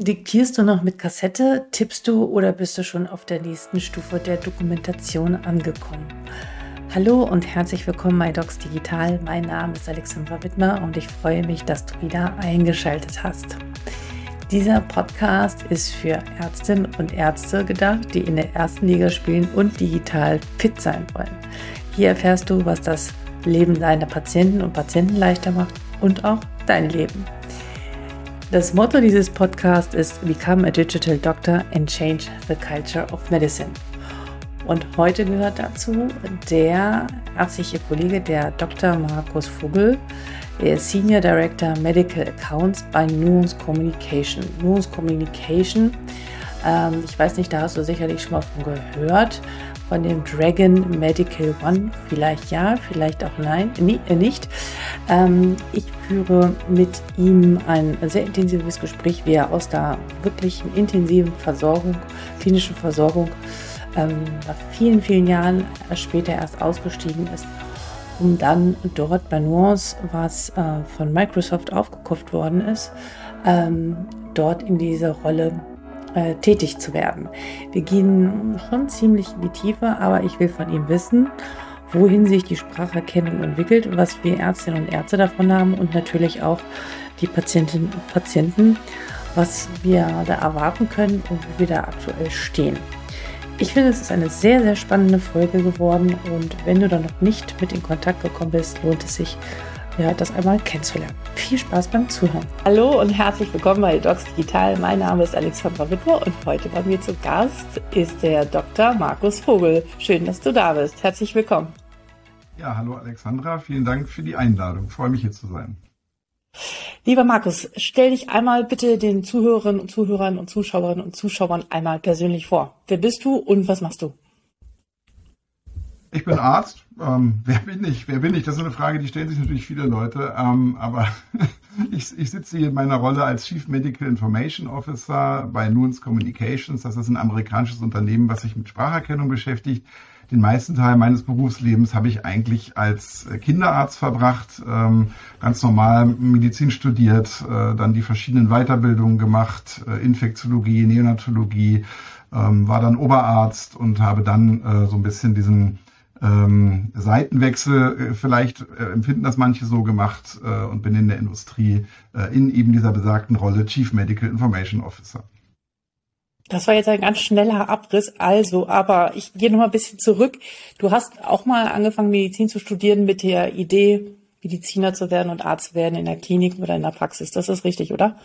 Diktierst du noch mit Kassette, tippst du oder bist du schon auf der nächsten Stufe der Dokumentation angekommen? Hallo und herzlich willkommen bei Docs Digital. Mein Name ist Alexandra Wittmer und ich freue mich, dass du wieder eingeschaltet hast. Dieser Podcast ist für Ärztinnen und Ärzte gedacht, die in der ersten Liga spielen und digital fit sein wollen. Hier erfährst du, was das Leben deiner Patienten und Patienten leichter macht und auch dein Leben. Das Motto dieses Podcasts ist Become a Digital Doctor and Change the Culture of Medicine. Und heute gehört dazu der herzliche Kollege, der Dr. Markus Vogel, der Senior Director Medical Accounts bei Nuance Communication. Nuance Communication, ähm, ich weiß nicht, da hast du sicherlich schon mal von gehört, von dem Dragon Medical One. Vielleicht ja, vielleicht auch nein, nie, äh, nicht. Ähm, ich führe mit ihm ein sehr intensives Gespräch, wie er aus der wirklich intensiven Versorgung, klinischen Versorgung, ähm, nach vielen, vielen Jahren später erst ausgestiegen ist, um dann dort bei Nuance, was äh, von Microsoft aufgekauft worden ist, ähm, dort in diese Rolle äh, tätig zu werden. Wir gehen schon ziemlich in die Tiefe, aber ich will von ihm wissen, wohin sich die Spracherkennung entwickelt, was wir Ärztinnen und Ärzte davon haben und natürlich auch die Patientinnen und Patienten, was wir da erwarten können und wo wir da aktuell stehen. Ich finde, es ist eine sehr, sehr spannende Folge geworden und wenn du da noch nicht mit in Kontakt gekommen bist, lohnt es sich, ja, das einmal kennenzulernen. Viel Spaß beim Zuhören. Hallo und herzlich willkommen bei Docs Digital. Mein Name ist Alexandra Wittmer und heute bei mir zu Gast ist der Dr. Markus Vogel. Schön, dass du da bist. Herzlich willkommen. Ja, hallo Alexandra. Vielen Dank für die Einladung. Ich freue mich hier zu sein. Lieber Markus, stell dich einmal bitte den Zuhörerinnen und Zuhörern und Zuschauerinnen und Zuschauern einmal persönlich vor. Wer bist du und was machst du? Ich bin Arzt. Ähm, wer bin ich? Wer bin ich? Das ist eine Frage, die stellen sich natürlich viele Leute. Ähm, aber ich, ich, sitze hier in meiner Rolle als Chief Medical Information Officer bei Nuance Communications. Das ist ein amerikanisches Unternehmen, was sich mit Spracherkennung beschäftigt. Den meisten Teil meines Berufslebens habe ich eigentlich als Kinderarzt verbracht, ähm, ganz normal Medizin studiert, äh, dann die verschiedenen Weiterbildungen gemacht, äh, Infektiologie, Neonatologie, ähm, war dann Oberarzt und habe dann äh, so ein bisschen diesen ähm, Seitenwechsel, äh, vielleicht äh, empfinden das manche so gemacht äh, und bin in der Industrie äh, in eben dieser besagten Rolle Chief Medical Information Officer. Das war jetzt ein ganz schneller Abriss. Also, aber ich gehe noch mal ein bisschen zurück. Du hast auch mal angefangen, Medizin zu studieren mit der Idee, Mediziner zu werden und Arzt zu werden in der Klinik oder in der Praxis. Das ist richtig, oder?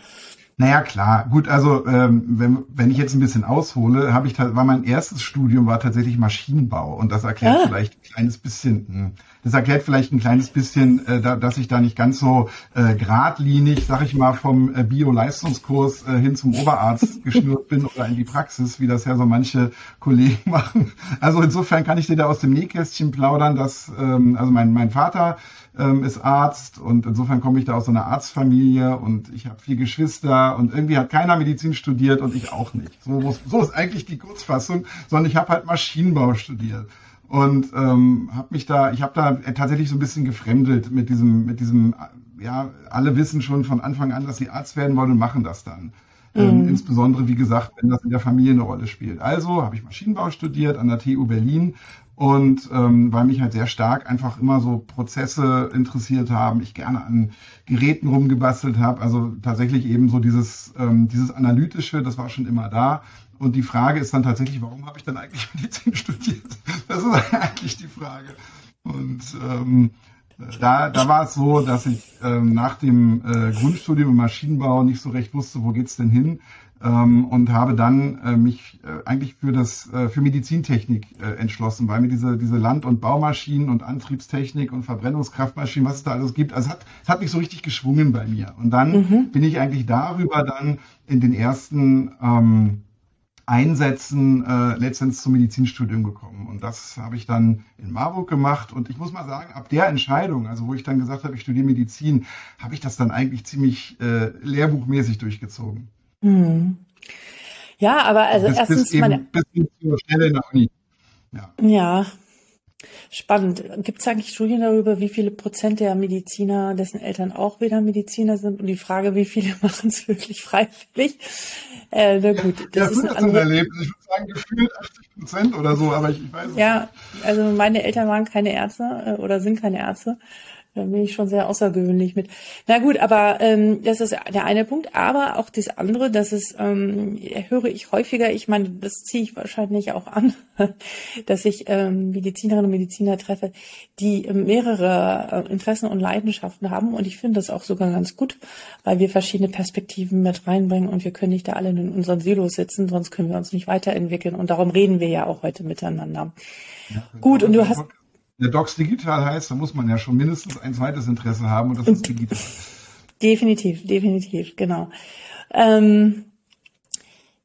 Naja, klar. Gut, also ähm, wenn, wenn ich jetzt ein bisschen aushole, habe ich war mein erstes Studium war tatsächlich Maschinenbau und das erklärt ah. vielleicht ein kleines bisschen, hm, das erklärt vielleicht ein kleines bisschen, äh, da, dass ich da nicht ganz so äh, geradlinig, sag ich mal, vom äh, Bio-Leistungskurs äh, hin zum Oberarzt geschnürt bin oder in die Praxis, wie das ja so manche Kollegen machen. Also insofern kann ich dir da aus dem Nähkästchen plaudern, dass ähm, also mein, mein Vater ähm, ist Arzt und insofern komme ich da aus so einer Arztfamilie und ich habe vier Geschwister und irgendwie hat keiner Medizin studiert und ich auch nicht. So, so ist eigentlich die Kurzfassung, sondern ich habe halt Maschinenbau studiert und ähm, habe mich da, ich habe da tatsächlich so ein bisschen gefremdelt mit diesem, mit diesem, ja, alle wissen schon von Anfang an, dass sie Arzt werden wollen und machen das dann. Ähm, mhm. insbesondere, wie gesagt, wenn das in der Familie eine Rolle spielt. Also habe ich Maschinenbau studiert an der TU Berlin und ähm, weil mich halt sehr stark einfach immer so Prozesse interessiert haben, ich gerne an Geräten rumgebastelt habe, also tatsächlich eben so dieses, ähm, dieses Analytische, das war schon immer da. Und die Frage ist dann tatsächlich, warum habe ich dann eigentlich Medizin studiert? Das ist eigentlich die Frage. Und ähm, da, da war es so, dass ich ähm, nach dem äh, Grundstudium im Maschinenbau nicht so recht wusste, wo geht's denn hin ähm, und habe dann äh, mich äh, eigentlich für das äh, für Medizintechnik äh, entschlossen, weil mir diese diese Land- und Baumaschinen und Antriebstechnik und Verbrennungskraftmaschinen, was es da alles gibt, also es hat es hat mich so richtig geschwungen bei mir. Und dann mhm. bin ich eigentlich darüber dann in den ersten ähm, Einsätzen äh, letztendlich zum Medizinstudium gekommen. Und das habe ich dann in Marburg gemacht. Und ich muss mal sagen, ab der Entscheidung, also wo ich dann gesagt habe, ich studiere Medizin, habe ich das dann eigentlich ziemlich äh, lehrbuchmäßig durchgezogen. Hm. Ja, aber also bis, erstens bis, eben, bis zur Stelle der Uni. Ja. ja. Spannend. Gibt es eigentlich Studien darüber, wie viele Prozent der Mediziner, dessen Eltern auch wieder Mediziner sind? Und die Frage, wie viele machen es wirklich freiwillig? Äh, na gut, das ja, ist ein anderes Erlebnis. Ich würde sagen, gefühlt 80 Prozent oder so, aber ich, ich weiß es Ja, nicht. also meine Eltern waren keine Ärzte äh, oder sind keine Ärzte. Da bin ich schon sehr außergewöhnlich mit. Na gut, aber ähm, das ist der eine Punkt. Aber auch das andere, das ist, ähm, höre ich häufiger, ich meine, das ziehe ich wahrscheinlich auch an, dass ich ähm, Medizinerinnen und Mediziner treffe, die mehrere äh, Interessen und Leidenschaften haben. Und ich finde das auch sogar ganz gut, weil wir verschiedene Perspektiven mit reinbringen und wir können nicht da alle in unseren Silos sitzen, sonst können wir uns nicht weiterentwickeln. Und darum reden wir ja auch heute miteinander. Ja, gut, und du hast der Docs digital heißt, da muss man ja schon mindestens ein zweites Interesse haben und das ist digital. Definitiv, definitiv, genau. Ähm,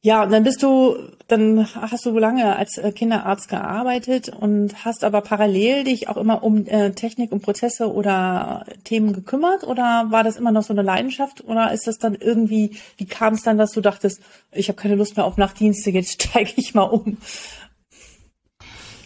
ja, und dann bist du, dann hast du lange als äh, Kinderarzt gearbeitet und hast aber parallel dich auch immer um äh, Technik und Prozesse oder Themen gekümmert oder war das immer noch so eine Leidenschaft oder ist das dann irgendwie, wie kam es dann, dass du dachtest, ich habe keine Lust mehr auf Nachtdienste, jetzt steige ich mal um?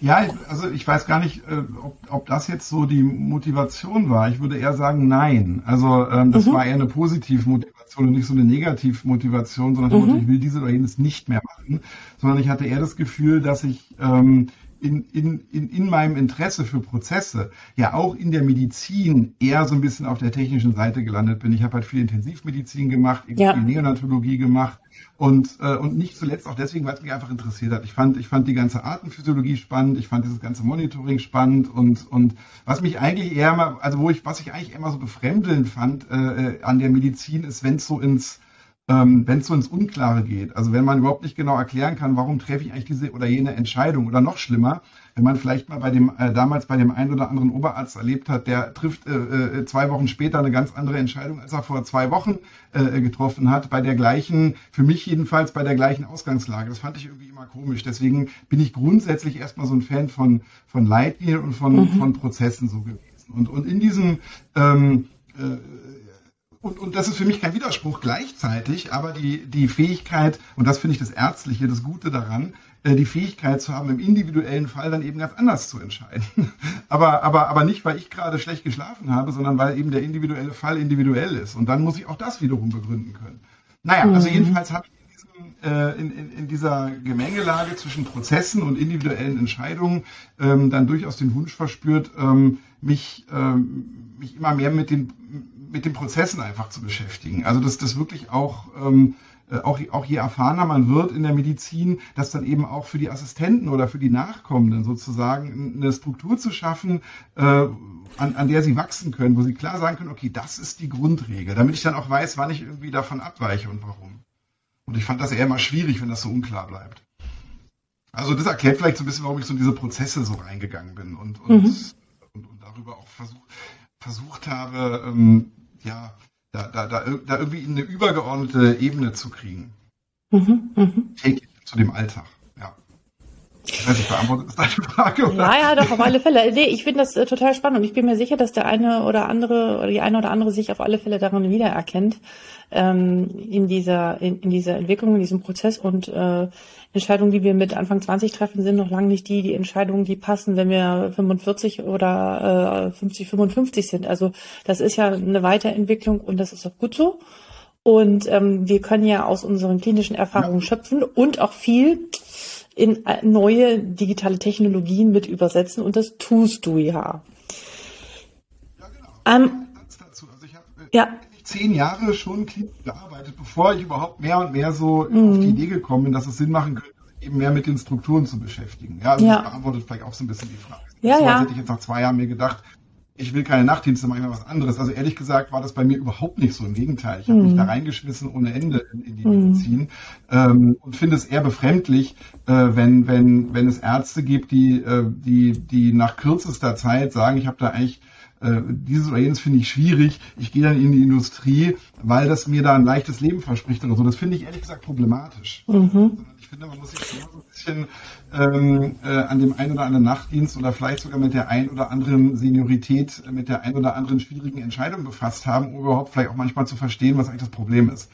Ja, also ich weiß gar nicht, äh, ob, ob das jetzt so die Motivation war. Ich würde eher sagen, nein. Also ähm, das mhm. war eher eine positive Motivation und nicht so eine negative Motivation, sondern mhm. ich will diese oder jenes nicht mehr machen, sondern ich hatte eher das Gefühl, dass ich ähm, in, in, in, in meinem Interesse für Prozesse ja auch in der Medizin eher so ein bisschen auf der technischen Seite gelandet bin. Ich habe halt viel Intensivmedizin gemacht, ja. viel Neonatologie gemacht und, äh, und nicht zuletzt auch deswegen, weil es mich einfach interessiert hat. Ich fand, ich fand die ganze Artenphysiologie spannend, ich fand dieses ganze Monitoring spannend und, und was mich eigentlich eher mal, also wo ich, was ich eigentlich immer so befremdelnd fand äh, äh an der Medizin ist, wenn es so ins ähm, wenn es so ins Unklare geht. Also wenn man überhaupt nicht genau erklären kann, warum treffe ich eigentlich diese oder jene Entscheidung oder noch schlimmer, wenn man vielleicht mal bei dem äh, damals bei dem einen oder anderen Oberarzt erlebt hat, der trifft äh, äh, zwei Wochen später eine ganz andere Entscheidung, als er vor zwei Wochen äh, getroffen hat, bei der gleichen, für mich jedenfalls bei der gleichen Ausgangslage. Das fand ich irgendwie immer komisch. Deswegen bin ich grundsätzlich erstmal so ein Fan von von Leitlinien und von mhm. von Prozessen so gewesen. Und und in diesem ähm, äh, und, und das ist für mich kein Widerspruch gleichzeitig, aber die, die Fähigkeit, und das finde ich das Ärztliche, das Gute daran, äh, die Fähigkeit zu haben, im individuellen Fall dann eben ganz anders zu entscheiden. aber, aber, aber nicht, weil ich gerade schlecht geschlafen habe, sondern weil eben der individuelle Fall individuell ist. Und dann muss ich auch das wiederum begründen können. Naja, also mhm. jedenfalls habe ich in, diesem, äh, in, in, in, dieser Gemengelage zwischen Prozessen und individuellen Entscheidungen ähm, dann durchaus den Wunsch verspürt, ähm, mich, ähm, mich immer mehr mit den mit den Prozessen einfach zu beschäftigen. Also dass das wirklich auch, ähm, äh, auch, auch je erfahrener man wird in der Medizin, dass dann eben auch für die Assistenten oder für die Nachkommenden sozusagen eine Struktur zu schaffen, äh, an, an der sie wachsen können, wo sie klar sagen können, okay, das ist die Grundregel, damit ich dann auch weiß, wann ich irgendwie davon abweiche und warum. Und ich fand das eher immer schwierig, wenn das so unklar bleibt. Also das erklärt vielleicht so ein bisschen, warum ich so in diese Prozesse so reingegangen bin und, und, mhm. und, und darüber auch versuch, versucht habe, ähm, ja, da, da, da, da irgendwie in eine übergeordnete Ebene zu kriegen. Mhm, mh. zu dem Alltag. Ja. Ich weiß nicht, beantwortet ist deine Frage? Oder? Ja, ja, doch, auf alle Fälle. Nee, ich finde das äh, total spannend und ich bin mir sicher, dass der eine oder andere oder die eine oder andere sich auf alle Fälle daran wiedererkennt, ähm, in dieser, in, in dieser Entwicklung, in diesem Prozess und äh, Entscheidungen, die wir mit Anfang 20 treffen, sind noch lange nicht die, die Entscheidungen, die passen, wenn wir 45 oder äh, 50, 55 sind. Also das ist ja eine Weiterentwicklung und das ist auch gut so. Und ähm, wir können ja aus unseren klinischen Erfahrungen ja. schöpfen und auch viel in äh, neue digitale Technologien mit übersetzen und das tust du ja. Ja, genau. Ähm, dazu. Also ich habe äh, ja. zehn Jahre schon klinisch gearbeitet, bevor ich überhaupt mehr und mehr so mhm. auf die Idee gekommen bin, dass es Sinn machen könnte, eben mehr mit den Strukturen zu beschäftigen. Ja, also ja. das beantwortet vielleicht auch so ein bisschen die Frage. Ja, so, ja. hätte ich jetzt nach zwei Jahren mir gedacht, ich will keine Nachtdienste, mache ich mal was anderes. Also ehrlich gesagt war das bei mir überhaupt nicht so. Im Gegenteil, ich habe mhm. mich da reingeschmissen ohne Ende in, in die mhm. Medizin ähm, und finde es eher befremdlich, äh, wenn, wenn, wenn es Ärzte gibt, die, äh, die, die nach kürzester Zeit sagen, ich habe da eigentlich äh, dieses oder jenes finde ich schwierig, ich gehe dann in die Industrie, weil das mir da ein leichtes Leben verspricht oder so. Das finde ich ehrlich gesagt problematisch. Mhm. Finde, man muss sich so ein bisschen ähm, äh, an dem einen oder anderen Nachtdienst oder vielleicht sogar mit der ein oder anderen Seniorität, mit der ein oder anderen schwierigen Entscheidung befasst haben, um überhaupt vielleicht auch manchmal zu verstehen, was eigentlich das Problem ist.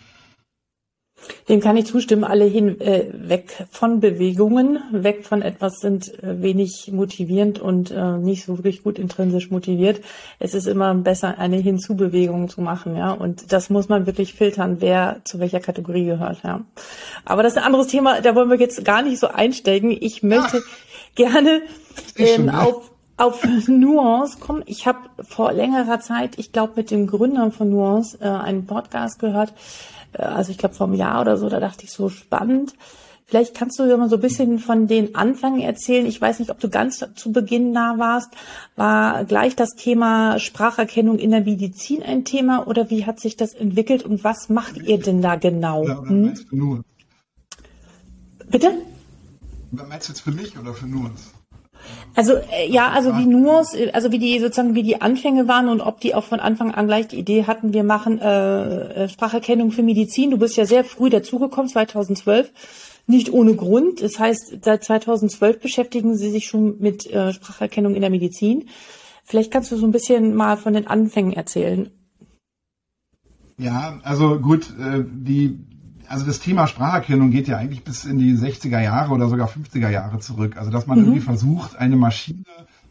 Dem kann ich zustimmen. Alle hin äh, weg von Bewegungen, weg von etwas sind äh, wenig motivierend und äh, nicht so wirklich gut intrinsisch motiviert. Es ist immer besser, eine Hinzubewegung zu machen, ja. Und das muss man wirklich filtern, wer zu welcher Kategorie gehört, ja. Aber das ist ein anderes Thema. Da wollen wir jetzt gar nicht so einsteigen. Ich möchte Ach, gerne ähm, auf auf Nuance kommen. Ich habe vor längerer Zeit, ich glaube mit dem Gründer von Nuance, äh, einen Podcast gehört also ich glaube vor einem Jahr oder so, da dachte ich so spannend. Vielleicht kannst du dir mal so ein bisschen von den Anfängen erzählen. Ich weiß nicht, ob du ganz zu Beginn da warst. War gleich das Thema Spracherkennung in der Medizin ein Thema oder wie hat sich das entwickelt und was macht ihr denn da genau? Ja, hm? nur. Bitte? Meinst du jetzt für mich oder für nur uns? Also äh, ja, also wie nur, also wie die sozusagen wie die Anfänge waren und ob die auch von Anfang an gleich die Idee hatten, wir machen äh, äh Spracherkennung für Medizin. Du bist ja sehr früh dazugekommen, 2012, nicht ohne Grund. Das heißt, seit 2012 beschäftigen Sie sich schon mit äh, Spracherkennung in der Medizin. Vielleicht kannst du so ein bisschen mal von den Anfängen erzählen. Ja, also gut, äh, die also das Thema Spracherkennung geht ja eigentlich bis in die 60er Jahre oder sogar 50er Jahre zurück. Also dass man mhm. irgendwie versucht, eine Maschine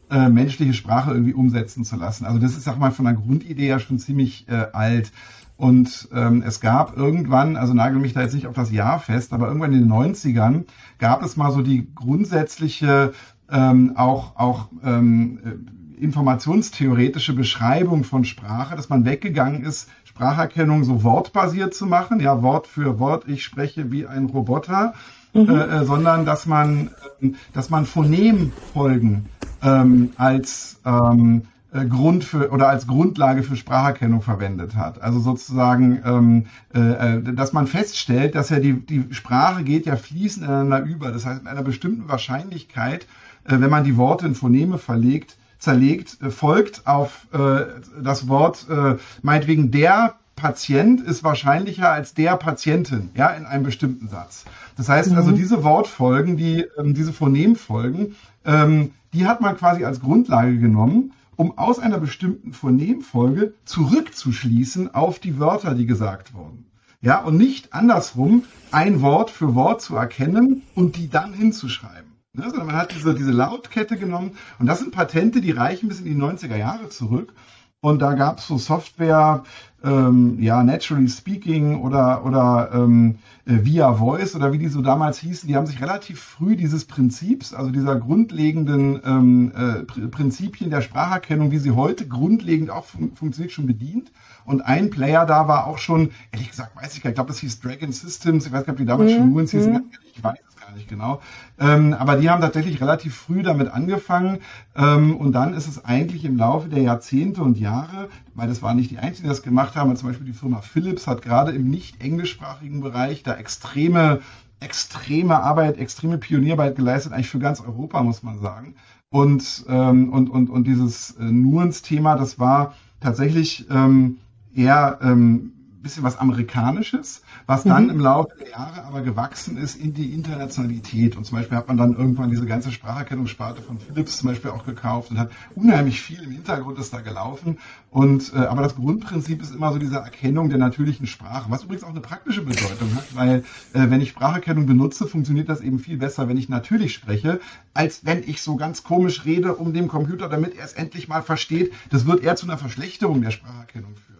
äh, menschliche Sprache irgendwie umsetzen zu lassen. Also das ist, sag mal, von der Grundidee ja schon ziemlich äh, alt. Und ähm, es gab irgendwann, also nagel mich da jetzt nicht auf das Jahr fest, aber irgendwann in den 90ern gab es mal so die grundsätzliche ähm, auch, auch ähm, äh, informationstheoretische Beschreibung von Sprache, dass man weggegangen ist Spracherkennung so wortbasiert zu machen, ja, Wort für Wort, ich spreche wie ein Roboter, mhm. äh, äh sondern dass man, äh, dass man Phonemfolgen ähm, als ähm, äh, Grund für oder als Grundlage für Spracherkennung verwendet hat. Also sozusagen, ähm, äh, äh, dass man feststellt, dass ja die, die Sprache geht ja fließend ineinander über. Das heißt, mit einer bestimmten Wahrscheinlichkeit, äh, wenn man die Worte in Phoneme verlegt, zerlegt, äh, folgt auf äh, das Wort, äh, meinetwegen der Patient ist wahrscheinlicher als der Patientin, ja, in einem bestimmten Satz. Das heißt also, mhm. diese Wortfolgen, die, ähm, diese Phonemfolgen, ähm, die hat man quasi als Grundlage genommen, um aus einer bestimmten Phonemfolge zurückzuschließen auf die Wörter, die gesagt wurden. Ja, und nicht andersrum ein Wort für Wort zu erkennen und die dann hinzuschreiben. Ne, sondern man hat diese, diese Lautkette genommen und das sind Patente, die reichen bis in die 90er Jahre zurück. Und da gab es so Software, ähm, ja, Naturally Speaking oder, oder ähm, äh, Via Voice oder wie die so damals hießen, die haben sich relativ früh dieses Prinzips, also dieser grundlegenden ähm, äh, Prinzipien der Spracherkennung, wie sie heute grundlegend auch fun funktioniert, schon bedient. Und ein Player da war auch schon, ehrlich gesagt, weiß ich gar nicht, ich glaube, das hieß Dragon Systems, ich weiß gar nicht, ob die damals mhm. schon Nuance hießen, mhm. ich weiß gar nicht genau. Ähm, aber die haben tatsächlich relativ früh damit angefangen. Ähm, und dann ist es eigentlich im Laufe der Jahrzehnte und Jahre, weil das waren nicht die einzigen, die das gemacht haben, zum Beispiel die Firma Philips hat gerade im nicht englischsprachigen Bereich da extreme extreme Arbeit, extreme Pionierarbeit geleistet, eigentlich für ganz Europa, muss man sagen. Und, ähm, und, und, und dieses äh, Nuance-Thema, das war tatsächlich ähm, eher ähm, bisschen was Amerikanisches, was dann mhm. im Laufe der Jahre aber gewachsen ist in die Internationalität. Und zum Beispiel hat man dann irgendwann diese ganze Spracherkennungssparte von Philips zum Beispiel auch gekauft und hat unheimlich viel im Hintergrund ist da gelaufen. Und äh, aber das Grundprinzip ist immer so diese Erkennung der natürlichen Sprache, was übrigens auch eine praktische Bedeutung hat, weil äh, wenn ich Spracherkennung benutze, funktioniert das eben viel besser, wenn ich natürlich spreche, als wenn ich so ganz komisch rede um dem Computer, damit er es endlich mal versteht. Das wird eher zu einer Verschlechterung der Spracherkennung führen.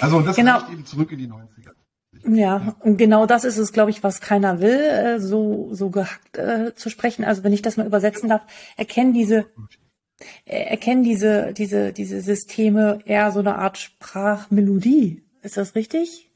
Also und das genau. reicht eben zurück in die 90er. Ja, und genau das ist es, glaube ich, was keiner will, äh, so, so gehackt äh, zu sprechen. Also wenn ich das mal übersetzen darf, erkennen diese, äh, erkennen diese, diese, diese Systeme eher so eine Art Sprachmelodie. Ist das richtig?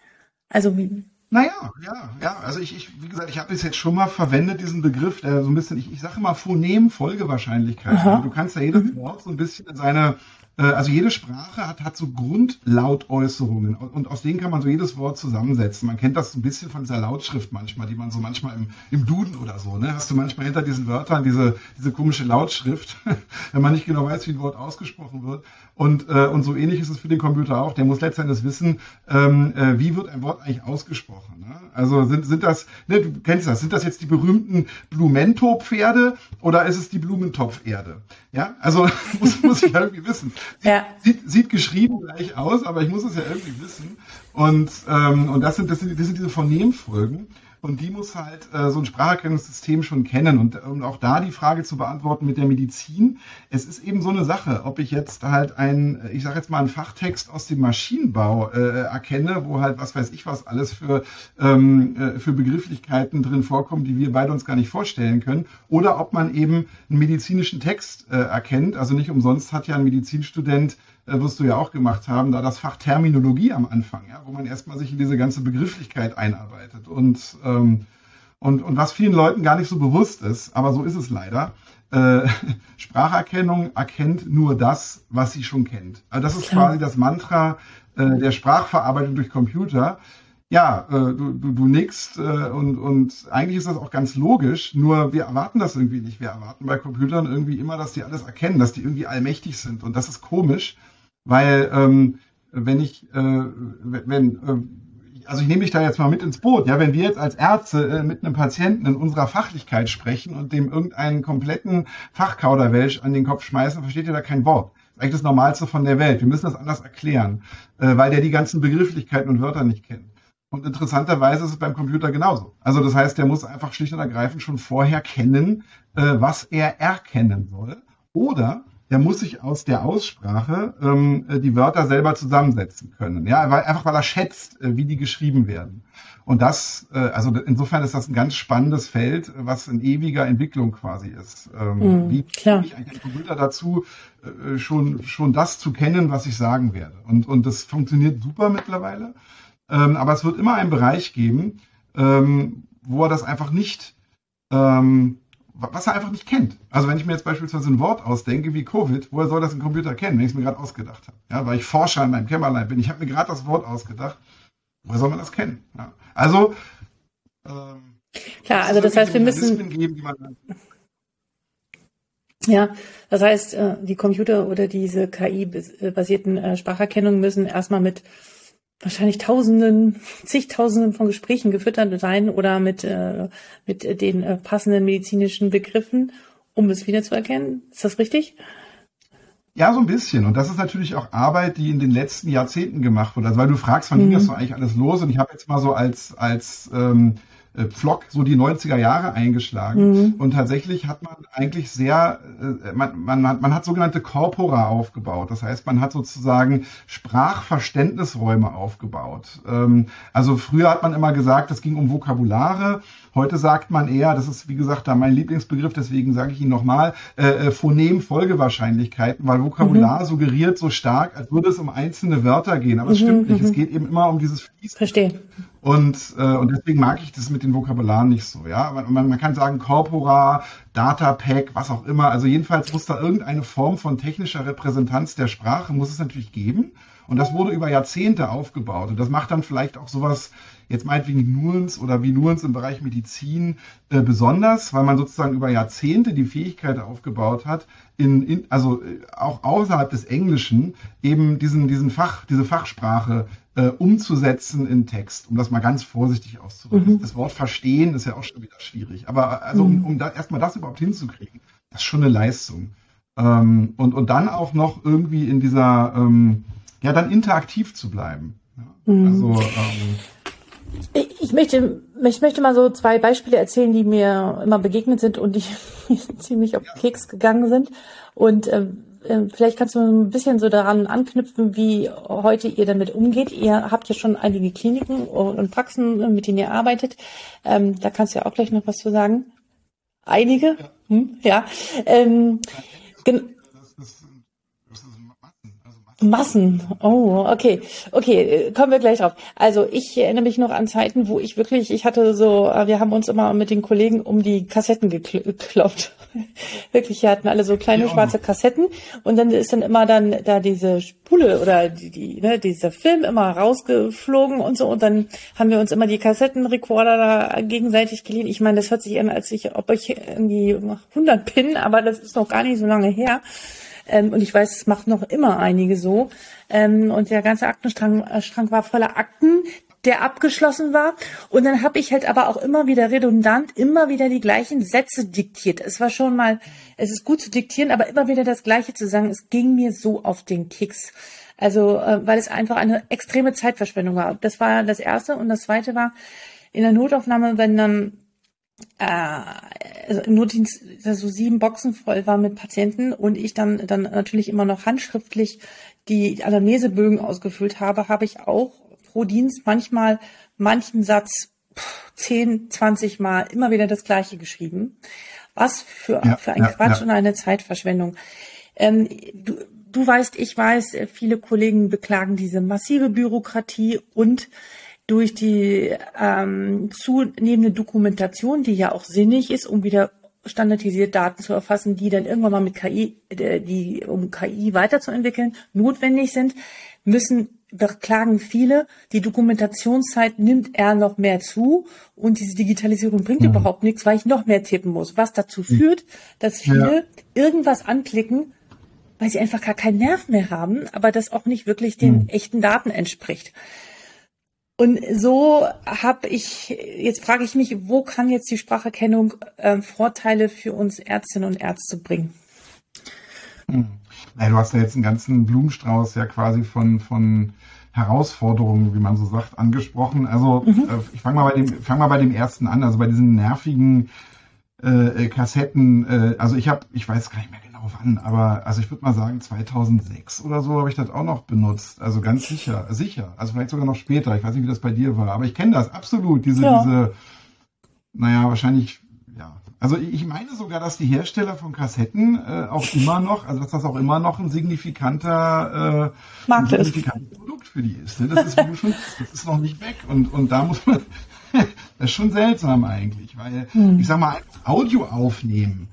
Also wie? Naja, ja, ja. Also ich, ich wie gesagt, ich habe es jetzt schon mal verwendet, diesen Begriff, der so ein bisschen, ich, ich sage immer Phonem Folgewahrscheinlichkeit. Also du kannst ja jedes mhm. Wort so ein bisschen in seine also jede Sprache hat, hat so Grundlautäußerungen und aus denen kann man so jedes Wort zusammensetzen. Man kennt das ein bisschen von dieser Lautschrift manchmal, die man so manchmal im, im Duden oder so, ne? Hast du manchmal hinter diesen Wörtern diese, diese komische Lautschrift, wenn man nicht genau weiß, wie ein Wort ausgesprochen wird. Und, äh, und so ähnlich ist es für den Computer auch. Der muss letztendlich wissen, ähm, äh, wie wird ein Wort eigentlich ausgesprochen. Ne? Also sind, sind das, ne, du kennst das, sind das jetzt die berühmten Blumento-Pferde oder ist es die Blumentopferde? Ja, also muss, muss ich irgendwie wissen. Ja. sieht, sieht geschrieben gleich aus, aber ich muss es ja irgendwie wissen. Und, ähm, und das sind, das sind, das sind diese Vernehmfolgen. Und die muss halt äh, so ein Spracherkennungssystem schon kennen. Und, und auch da die Frage zu beantworten mit der Medizin. Es ist eben so eine Sache, ob ich jetzt halt ein, ich sage jetzt mal einen Fachtext aus dem Maschinenbau äh, erkenne, wo halt was weiß ich was alles für, ähm, äh, für Begrifflichkeiten drin vorkommen, die wir beide uns gar nicht vorstellen können. Oder ob man eben einen medizinischen Text äh, erkennt. Also nicht umsonst hat ja ein Medizinstudent äh, wirst du ja auch gemacht haben, da das Fach Terminologie am Anfang, ja, wo man erstmal sich in diese ganze Begrifflichkeit einarbeitet. Und, ähm, und, und was vielen Leuten gar nicht so bewusst ist, aber so ist es leider, äh, Spracherkennung erkennt nur das, was sie schon kennt. Also das ist Klar. quasi das Mantra äh, der Sprachverarbeitung durch Computer. Ja, äh, du, du, du nickst äh, und, und eigentlich ist das auch ganz logisch, nur wir erwarten das irgendwie nicht. Wir erwarten bei Computern irgendwie immer, dass die alles erkennen, dass die irgendwie allmächtig sind. Und das ist komisch, weil ähm, wenn ich, äh, wenn, äh, also ich nehme mich da jetzt mal mit ins Boot, ja, wenn wir jetzt als Ärzte äh, mit einem Patienten in unserer Fachlichkeit sprechen und dem irgendeinen kompletten Fachkauderwelsch an den Kopf schmeißen, versteht ihr da kein Wort. Das ist eigentlich das Normalste von der Welt. Wir müssen das anders erklären, äh, weil der die ganzen Begrifflichkeiten und Wörter nicht kennt. Und interessanterweise ist es beim Computer genauso. Also das heißt, der muss einfach schlicht und ergreifend schon vorher kennen, äh, was er erkennen soll. Oder der muss sich aus der Aussprache ähm, äh, die Wörter selber zusammensetzen können. Ja, weil, einfach weil er schätzt, äh, wie die geschrieben werden. Und das, äh, also insofern ist das ein ganz spannendes Feld, was in ewiger Entwicklung quasi ist. Ähm, mm, wie kriege ich eigentlich Computer dazu, äh, schon, schon das zu kennen, was ich sagen werde? Und, und das funktioniert super mittlerweile. Ähm, aber es wird immer einen Bereich geben, ähm, wo er das einfach nicht ähm, was er einfach nicht kennt. Also wenn ich mir jetzt beispielsweise ein Wort ausdenke wie Covid, woher soll das ein Computer kennen, wenn ich es mir gerade ausgedacht habe? Ja, weil ich Forscher in meinem Kämmerlein bin. Ich habe mir gerade das Wort ausgedacht. Woher soll man das kennen? Ja. Also ähm, klar, also das heißt, wir müssen geben, ja, das heißt, äh, die Computer oder diese KI-basierten äh, Spracherkennungen müssen erstmal mit wahrscheinlich Tausenden, zigtausenden von Gesprächen gefüttert sein oder mit, äh, mit den äh, passenden medizinischen Begriffen, um es wiederzuerkennen. Ist das richtig? Ja, so ein bisschen. Und das ist natürlich auch Arbeit, die in den letzten Jahrzehnten gemacht wurde. Also weil du fragst, wann mhm. ging das so eigentlich alles los? Und ich habe jetzt mal so als, als ähm, äh, Pflock so die 90er Jahre eingeschlagen. Mhm. Und tatsächlich hat man eigentlich sehr, äh, man, man, hat, man hat sogenannte Corpora aufgebaut. Das heißt, man hat sozusagen Sprachverständnisräume aufgebaut. Ähm, also früher hat man immer gesagt, es ging um Vokabulare. Heute sagt man eher, das ist wie gesagt da mein Lieblingsbegriff, deswegen sage ich ihn nochmal, äh, äh, Phonem-Folgewahrscheinlichkeiten, weil Vokabular mhm. suggeriert so stark, als würde es um einzelne Wörter gehen. Aber es mhm, stimmt nicht. Es mhm. geht eben immer um dieses Fließen. Verstehe. Und, äh, und deswegen mag ich das mit den Vokabularen nicht so. Ja, man, man kann sagen Corpora, Data Pack, was auch immer. Also jedenfalls muss da irgendeine Form von technischer Repräsentanz der Sprache muss es natürlich geben. Und das wurde über Jahrzehnte aufgebaut. Und das macht dann vielleicht auch sowas, jetzt meinetwegen Nuance oder wie Nuance im Bereich Medizin äh, besonders, weil man sozusagen über Jahrzehnte die Fähigkeit aufgebaut hat, in, in, also äh, auch außerhalb des Englischen eben diesen, diesen Fach, diese Fachsprache äh, umzusetzen in Text, um das mal ganz vorsichtig auszudrücken. Mhm. Das Wort verstehen ist ja auch schon wieder schwierig. Aber also mhm. um, um da erstmal das überhaupt hinzukriegen, das ist schon eine Leistung. Ähm, und, und dann auch noch irgendwie in dieser, ähm, ja, dann interaktiv zu bleiben. Ja, mhm. Also ähm, ich möchte, ich möchte mal so zwei Beispiele erzählen, die mir immer begegnet sind und die ziemlich auf den Keks gegangen sind. Und äh, äh, vielleicht kannst du ein bisschen so daran anknüpfen, wie heute ihr damit umgeht. Ihr habt ja schon einige Kliniken und Praxen, mit denen ihr arbeitet. Ähm, da kannst du ja auch gleich noch was zu sagen. Einige? Ja. Hm, ja. Ähm, Massen. Oh, okay. Okay, kommen wir gleich drauf. Also ich erinnere mich noch an Zeiten, wo ich wirklich, ich hatte so, äh, wir haben uns immer mit den Kollegen um die Kassetten geklopft. wirklich, wir hatten alle so kleine ja. schwarze Kassetten und dann ist dann immer dann da diese Spule oder die, die ne, dieser Film immer rausgeflogen und so und dann haben wir uns immer die Kassettenrekorder da gegenseitig geliehen. Ich meine, das hört sich an, als ich, ob ich irgendwie 100 bin, aber das ist noch gar nicht so lange her. Ähm, und ich weiß, es macht noch immer einige so. Ähm, und der ganze Aktenstrang äh, war voller Akten. der abgeschlossen war. Und dann habe ich halt aber auch immer wieder redundant, immer wieder die gleichen Sätze diktiert. Es war schon mal, es ist gut zu diktieren, aber immer wieder das Gleiche zu sagen, es ging mir so auf den Kicks. Also, äh, weil es einfach eine extreme Zeitverschwendung war. Das war das Erste. Und das Zweite war, in der Notaufnahme, wenn dann äh, also im Notdienst so sieben Boxen voll war mit Patienten und ich dann dann natürlich immer noch handschriftlich die Anamnesebögen ausgefüllt habe, habe ich auch pro Dienst manchmal manchen Satz 10, 20 Mal immer wieder das Gleiche geschrieben. Was für, ja, für ein ja, Quatsch ja. und eine Zeitverschwendung. Ähm, du, du weißt, ich weiß, viele Kollegen beklagen diese massive Bürokratie und durch die ähm, zunehmende Dokumentation, die ja auch sinnig ist, um wieder standardisiert Daten zu erfassen, die dann irgendwann mal mit KI, äh, die um KI weiterzuentwickeln, notwendig sind, müssen beklagen viele, die Dokumentationszeit nimmt er noch mehr zu und diese Digitalisierung bringt mhm. überhaupt nichts, weil ich noch mehr tippen muss, was dazu mhm. führt, dass viele ja. irgendwas anklicken, weil sie einfach gar keinen Nerv mehr haben, aber das auch nicht wirklich den mhm. echten Daten entspricht. Und so habe ich, jetzt frage ich mich, wo kann jetzt die Spracherkennung äh, Vorteile für uns Ärztinnen und Ärzte bringen? Hm. Ja, du hast ja jetzt einen ganzen Blumenstrauß ja quasi von, von Herausforderungen, wie man so sagt, angesprochen. Also mhm. äh, ich fange mal, bei dem, fang mal bei dem ersten an, also bei diesen nervigen äh, Kassetten. Äh, also ich habe, ich weiß gar nicht mehr genau, an, aber also ich würde mal sagen, 2006 oder so habe ich das auch noch benutzt. Also ganz sicher, sicher. Also vielleicht sogar noch später. Ich weiß nicht, wie das bei dir war, aber ich kenne das absolut. Diese, ja. diese, naja, wahrscheinlich, ja. Also ich meine sogar, dass die Hersteller von Kassetten äh, auch immer noch, also dass das auch immer noch ein signifikanter, äh, ein signifikantes Produkt für die ist. Ne? Das ist, wie schon, das ist noch nicht weg. Und, und da muss man, das ist schon seltsam eigentlich, weil hm. ich sag mal, Audio aufnehmen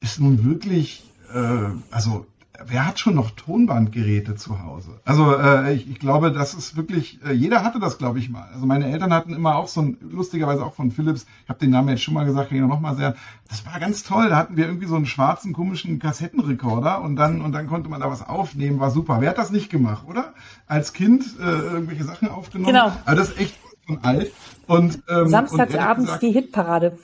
ist nun wirklich äh, also wer hat schon noch Tonbandgeräte zu Hause? Also äh, ich, ich glaube, das ist wirklich, äh, jeder hatte das, glaube ich mal. Also meine Eltern hatten immer auch so ein, lustigerweise auch von Philips, ich habe den Namen jetzt schon mal gesagt, kann ich noch mal sehr, das war ganz toll. Da hatten wir irgendwie so einen schwarzen, komischen Kassettenrekorder und dann, und dann konnte man da was aufnehmen, war super. Wer hat das nicht gemacht, oder? Als Kind äh, irgendwelche Sachen aufgenommen. Genau. Aber das ist echt von alt. Und, ähm, Samstagsabends die Hitparade.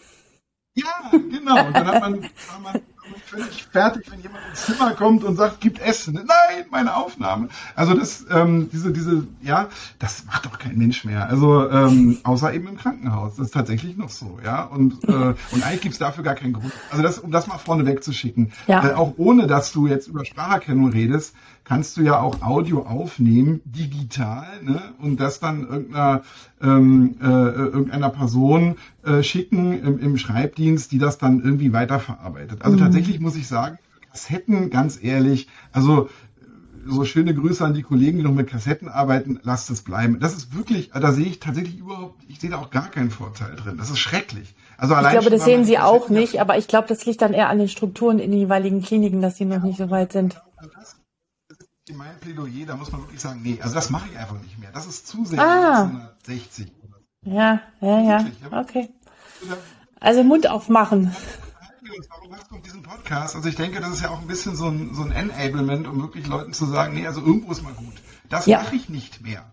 Ja, genau. Und dann hat man, war man völlig fertig, wenn jemand ins Zimmer kommt und sagt, gibt Essen. Nein, meine Aufnahme. Also das, ähm, diese, diese, ja, das macht doch kein Mensch mehr. Also ähm, außer eben im Krankenhaus. Das ist tatsächlich noch so, ja. Und, äh, und eigentlich gibt's dafür gar keinen Grund. Also das, um das mal vorne wegzuschicken. Ja. Äh, auch ohne, dass du jetzt über Spracherkennung redest, kannst du ja auch Audio aufnehmen, digital, ne? und das dann irgendeiner, ähm, äh, irgendeiner Person äh, schicken im, im, Schreibdienst, die das dann irgendwie weiterverarbeitet. Also mhm. tatsächlich muss ich sagen, Kassetten, ganz ehrlich, also so schöne Grüße an die Kollegen, die noch mit Kassetten arbeiten, lasst es bleiben. Das ist wirklich, da sehe ich tatsächlich überhaupt, ich sehe da auch gar keinen Vorteil drin. Das ist schrecklich. Also allein ich glaube, das sehen Sie auch nicht, aber ich glaube, das liegt dann eher an den Strukturen in den jeweiligen Kliniken, dass sie noch nicht so weit sind mein Plädoyer, da muss man wirklich sagen, nee, also das mache ich einfach nicht mehr. Das ist zu sehr ah. 1960. Ja, ja, ja, okay. Also Mund aufmachen. Warum machst du diesen Podcast? Also ich denke, das ist ja auch ein bisschen so ein, so ein Enablement, um wirklich Leuten zu sagen, nee, also irgendwo ist mal gut. Das ja. mache ich nicht mehr.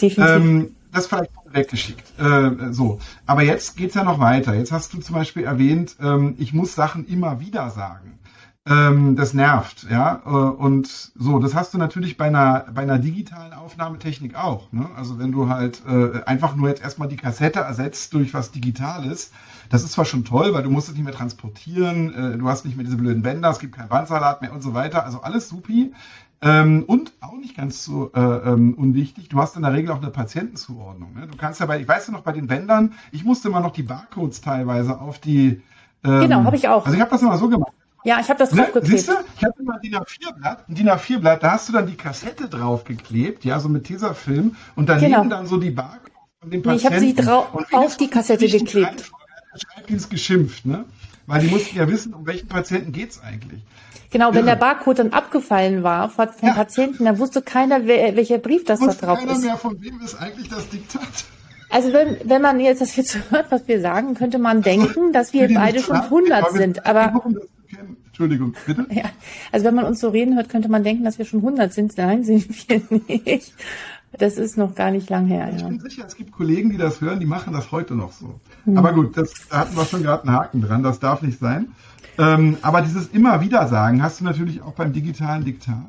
Definitiv. Ähm, das vielleicht weggeschickt. Äh, so. Aber jetzt geht's ja noch weiter. Jetzt hast du zum Beispiel erwähnt, ähm, ich muss Sachen immer wieder sagen ähm, das nervt, ja. Äh, und so, das hast du natürlich bei einer, bei einer digitalen Aufnahmetechnik auch. Ne? Also wenn du halt äh, einfach nur jetzt erstmal die Kassette ersetzt durch was Digitales, das ist zwar schon toll, weil du musst es nicht mehr transportieren, äh, du hast nicht mehr diese blöden Bänder, es gibt keinen Bandsalat mehr und so weiter. Also alles supi. Ähm, und auch nicht ganz so äh, ähm, unwichtig, du hast in der Regel auch eine Patientenzuordnung. Ne? Du kannst ja bei, ich weiß ja noch, bei den Bändern, ich musste immer noch die Barcodes teilweise auf die. Ähm, genau, habe ich auch. Also ich habe das immer so gemacht. Ja, ich habe das ne, draufgeklebt. Siehst du, ich habe immer ein DIN A4-Blatt, ein DIN A4-Blatt, da hast du dann die Kassette draufgeklebt, ja, so mit Tesafilm und daneben genau. dann so die Barcode von dem Patienten. Nee, ich habe sie auf die Kassette geklebt. Der Schreibdienst geschimpft, ne? Weil die mussten ja wissen, um welchen Patienten geht's eigentlich. Genau, wenn ja. der Barcode dann abgefallen war vom ja. Patienten, dann wusste keiner, wer, welcher Brief das da drauf keiner ist. keiner mehr, von wem ist eigentlich das Diktat. Also wenn, wenn man jetzt das jetzt hört, was wir sagen, könnte man denken, dass wir beide schon 100 sind. Aber Entschuldigung, bitte? Ja, also wenn man uns so reden hört, könnte man denken, dass wir schon 100 sind. Nein, sind wir nicht. Das ist noch gar nicht lang her. Ich ja. bin sicher, es gibt Kollegen, die das hören, die machen das heute noch so. Hm. Aber gut, das, da hatten wir schon gerade einen Haken dran, das darf nicht sein. Ähm, aber dieses immer wieder sagen hast du natürlich auch beim digitalen Diktat.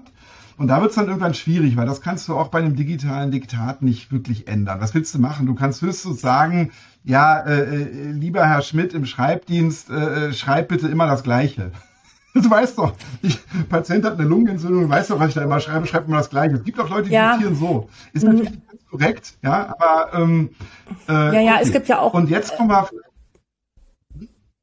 Und da wird es dann irgendwann schwierig, weil das kannst du auch bei einem digitalen Diktat nicht wirklich ändern. Was willst du machen? Du kannst höchstens sagen, ja, äh, äh lieber Herr Schmidt im Schreibdienst, äh, äh schreib bitte immer das Gleiche. Du weißt doch, ich, Patient hat eine Lungenentzündung, weißt doch, was ich da immer schreibe, schreibt immer das Gleiche. Es gibt auch Leute, die ja. diktieren so. Ist natürlich mhm. nicht korrekt, ja, aber ähm, äh, ja, ja, okay. es gibt ja auch. Und jetzt kommen wir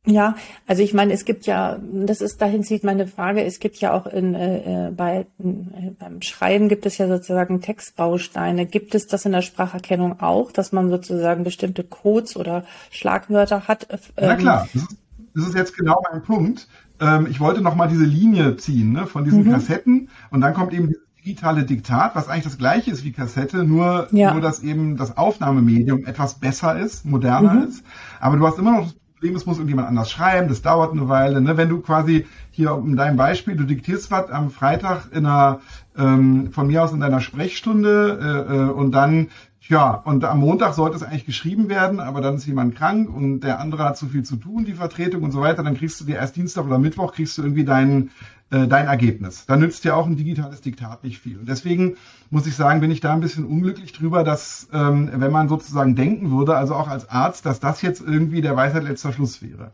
ja, also ich meine, es gibt ja, das ist dahin zieht meine Frage, es gibt ja auch in, äh, äh bei, äh, beim Schreiben gibt es ja sozusagen Textbausteine. Gibt es das in der Spracherkennung auch, dass man sozusagen bestimmte Codes oder Schlagwörter hat? Ähm, Na klar, das ist, das ist jetzt genau mein Punkt. Ähm, ich wollte noch mal diese Linie ziehen ne, von diesen mhm. Kassetten und dann kommt eben dieses digitale Diktat, was eigentlich das gleiche ist wie Kassette, nur, ja. nur dass eben das Aufnahmemedium etwas besser ist, moderner mhm. ist. Aber du hast immer noch das Problem, es muss irgendjemand anders schreiben, das dauert eine Weile. Ne? Wenn du quasi hier in deinem Beispiel, du diktierst was am Freitag in einer, ähm, von mir aus in deiner Sprechstunde äh, äh, und dann ja, und am Montag sollte es eigentlich geschrieben werden, aber dann ist jemand krank und der andere hat zu viel zu tun, die Vertretung und so weiter. Dann kriegst du dir erst Dienstag oder Mittwoch kriegst du irgendwie dein, äh, dein Ergebnis. Da nützt dir auch ein digitales Diktat nicht viel. Und deswegen muss ich sagen, bin ich da ein bisschen unglücklich drüber, dass, ähm, wenn man sozusagen denken würde, also auch als Arzt, dass das jetzt irgendwie der Weisheit letzter Schluss wäre.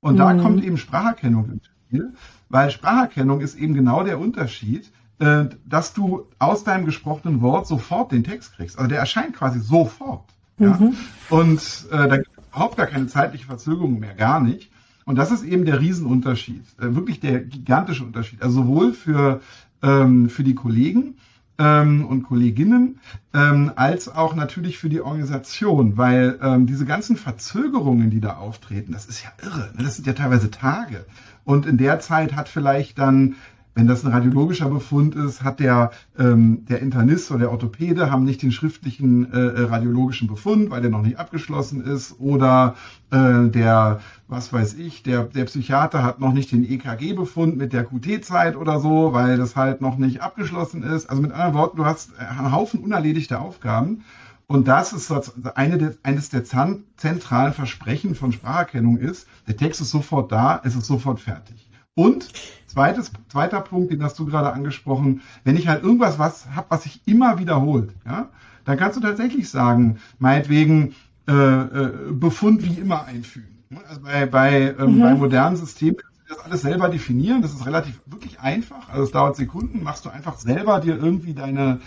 Und mhm. da kommt eben Spracherkennung ins Spiel, weil Spracherkennung ist eben genau der Unterschied äh, dass du aus deinem gesprochenen Wort sofort den Text kriegst. Also der erscheint quasi sofort. Ja? Mhm. Und äh, da gibt es überhaupt gar keine zeitliche Verzögerung mehr, gar nicht. Und das ist eben der Riesenunterschied, äh, wirklich der gigantische Unterschied. Also sowohl für, ähm, für die Kollegen ähm, und Kolleginnen, ähm, als auch natürlich für die Organisation, weil ähm, diese ganzen Verzögerungen, die da auftreten, das ist ja irre. Ne? Das sind ja teilweise Tage. Und in der Zeit hat vielleicht dann wenn das ein radiologischer Befund ist, hat der, ähm, der Internist oder der Orthopäde haben nicht den schriftlichen äh, äh, radiologischen Befund, weil der noch nicht abgeschlossen ist. Oder äh, der, was weiß ich, der, der Psychiater hat noch nicht den EKG-Befund mit der QT-Zeit oder so, weil das halt noch nicht abgeschlossen ist. Also mit anderen Worten, du hast einen Haufen unerledigte Aufgaben. Und das ist eine der, eines der zentralen Versprechen von Spracherkennung ist, der Text ist sofort da, es ist sofort fertig. Und zweites, zweiter Punkt, den hast du gerade angesprochen, wenn ich halt irgendwas was habe, was sich immer wiederholt, ja, dann kannst du tatsächlich sagen, meinetwegen äh, äh, Befund wie immer einfügen. Also bei, bei, ähm, mhm. bei modernen Systemen kannst du das alles selber definieren. Das ist relativ wirklich einfach. Also es dauert Sekunden, machst du einfach selber dir irgendwie deine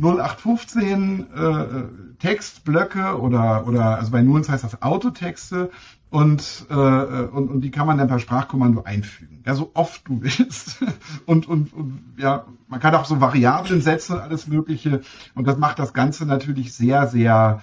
0815 äh, Textblöcke oder, oder also bei Nuance heißt das Autotexte und, äh, und, und die kann man dann per Sprachkommando einfügen. Ja, so oft du willst. Und, und, und ja, man kann auch so Variablen setzen, alles Mögliche. Und das macht das Ganze natürlich sehr, sehr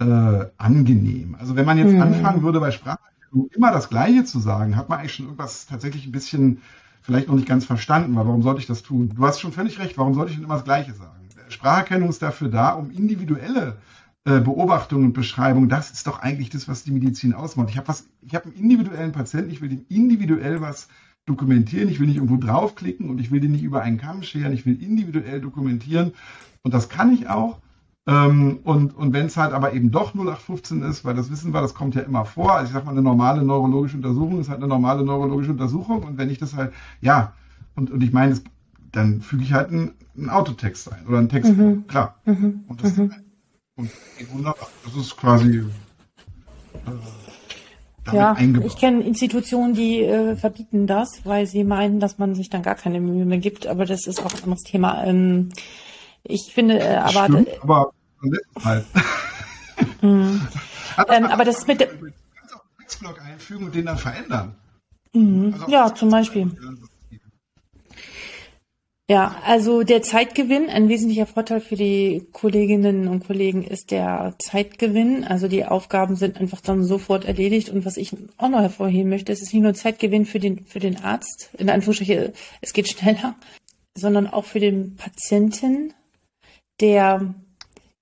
äh, angenehm. Also wenn man jetzt mhm. anfangen würde bei Spracherkennung immer das Gleiche zu sagen, hat man eigentlich schon irgendwas tatsächlich ein bisschen vielleicht noch nicht ganz verstanden, weil warum sollte ich das tun? Du hast schon völlig recht, warum sollte ich denn immer das Gleiche sagen? Spracherkennung ist dafür da, um individuelle äh, Beobachtung und Beschreibung, das ist doch eigentlich das, was die Medizin ausmacht. Ich habe was, ich habe einen individuellen Patienten, ich will dem individuell was dokumentieren, ich will nicht irgendwo draufklicken und ich will den nicht über einen Kamm scheren, ich will individuell dokumentieren und das kann ich auch. Ähm, und und wenn es halt aber eben doch 0815 ist, weil das wissen wir, das kommt ja immer vor. Also ich sag mal, eine normale neurologische Untersuchung ist halt eine normale neurologische Untersuchung und wenn ich das halt, ja, und, und ich meine, dann füge ich halt einen, einen Autotext ein oder einen Text, mhm. klar. Mhm. Und das mhm. Und wunderbar. Das ist quasi äh, ja, eingebaut. ich kenne Institutionen, die äh, verbieten das, weil sie meinen, dass man sich dann gar keine Mühe mehr gibt. Aber das ist auch ein anderes Thema. Ähm, ich finde, äh, aber Stimmt, aber halt. mhm. also, ähm, aber das ist mit dem Du kannst auch einen Textblock einfügen und den dann verändern. Mhm. Also ja, zum Beispiel. Ja, also der Zeitgewinn, ein wesentlicher Vorteil für die Kolleginnen und Kollegen ist der Zeitgewinn. Also die Aufgaben sind einfach dann sofort erledigt. Und was ich auch noch hervorheben möchte, es ist nicht nur Zeitgewinn für den, für den Arzt, in Anführungsstrichen, es geht schneller, sondern auch für den Patienten, der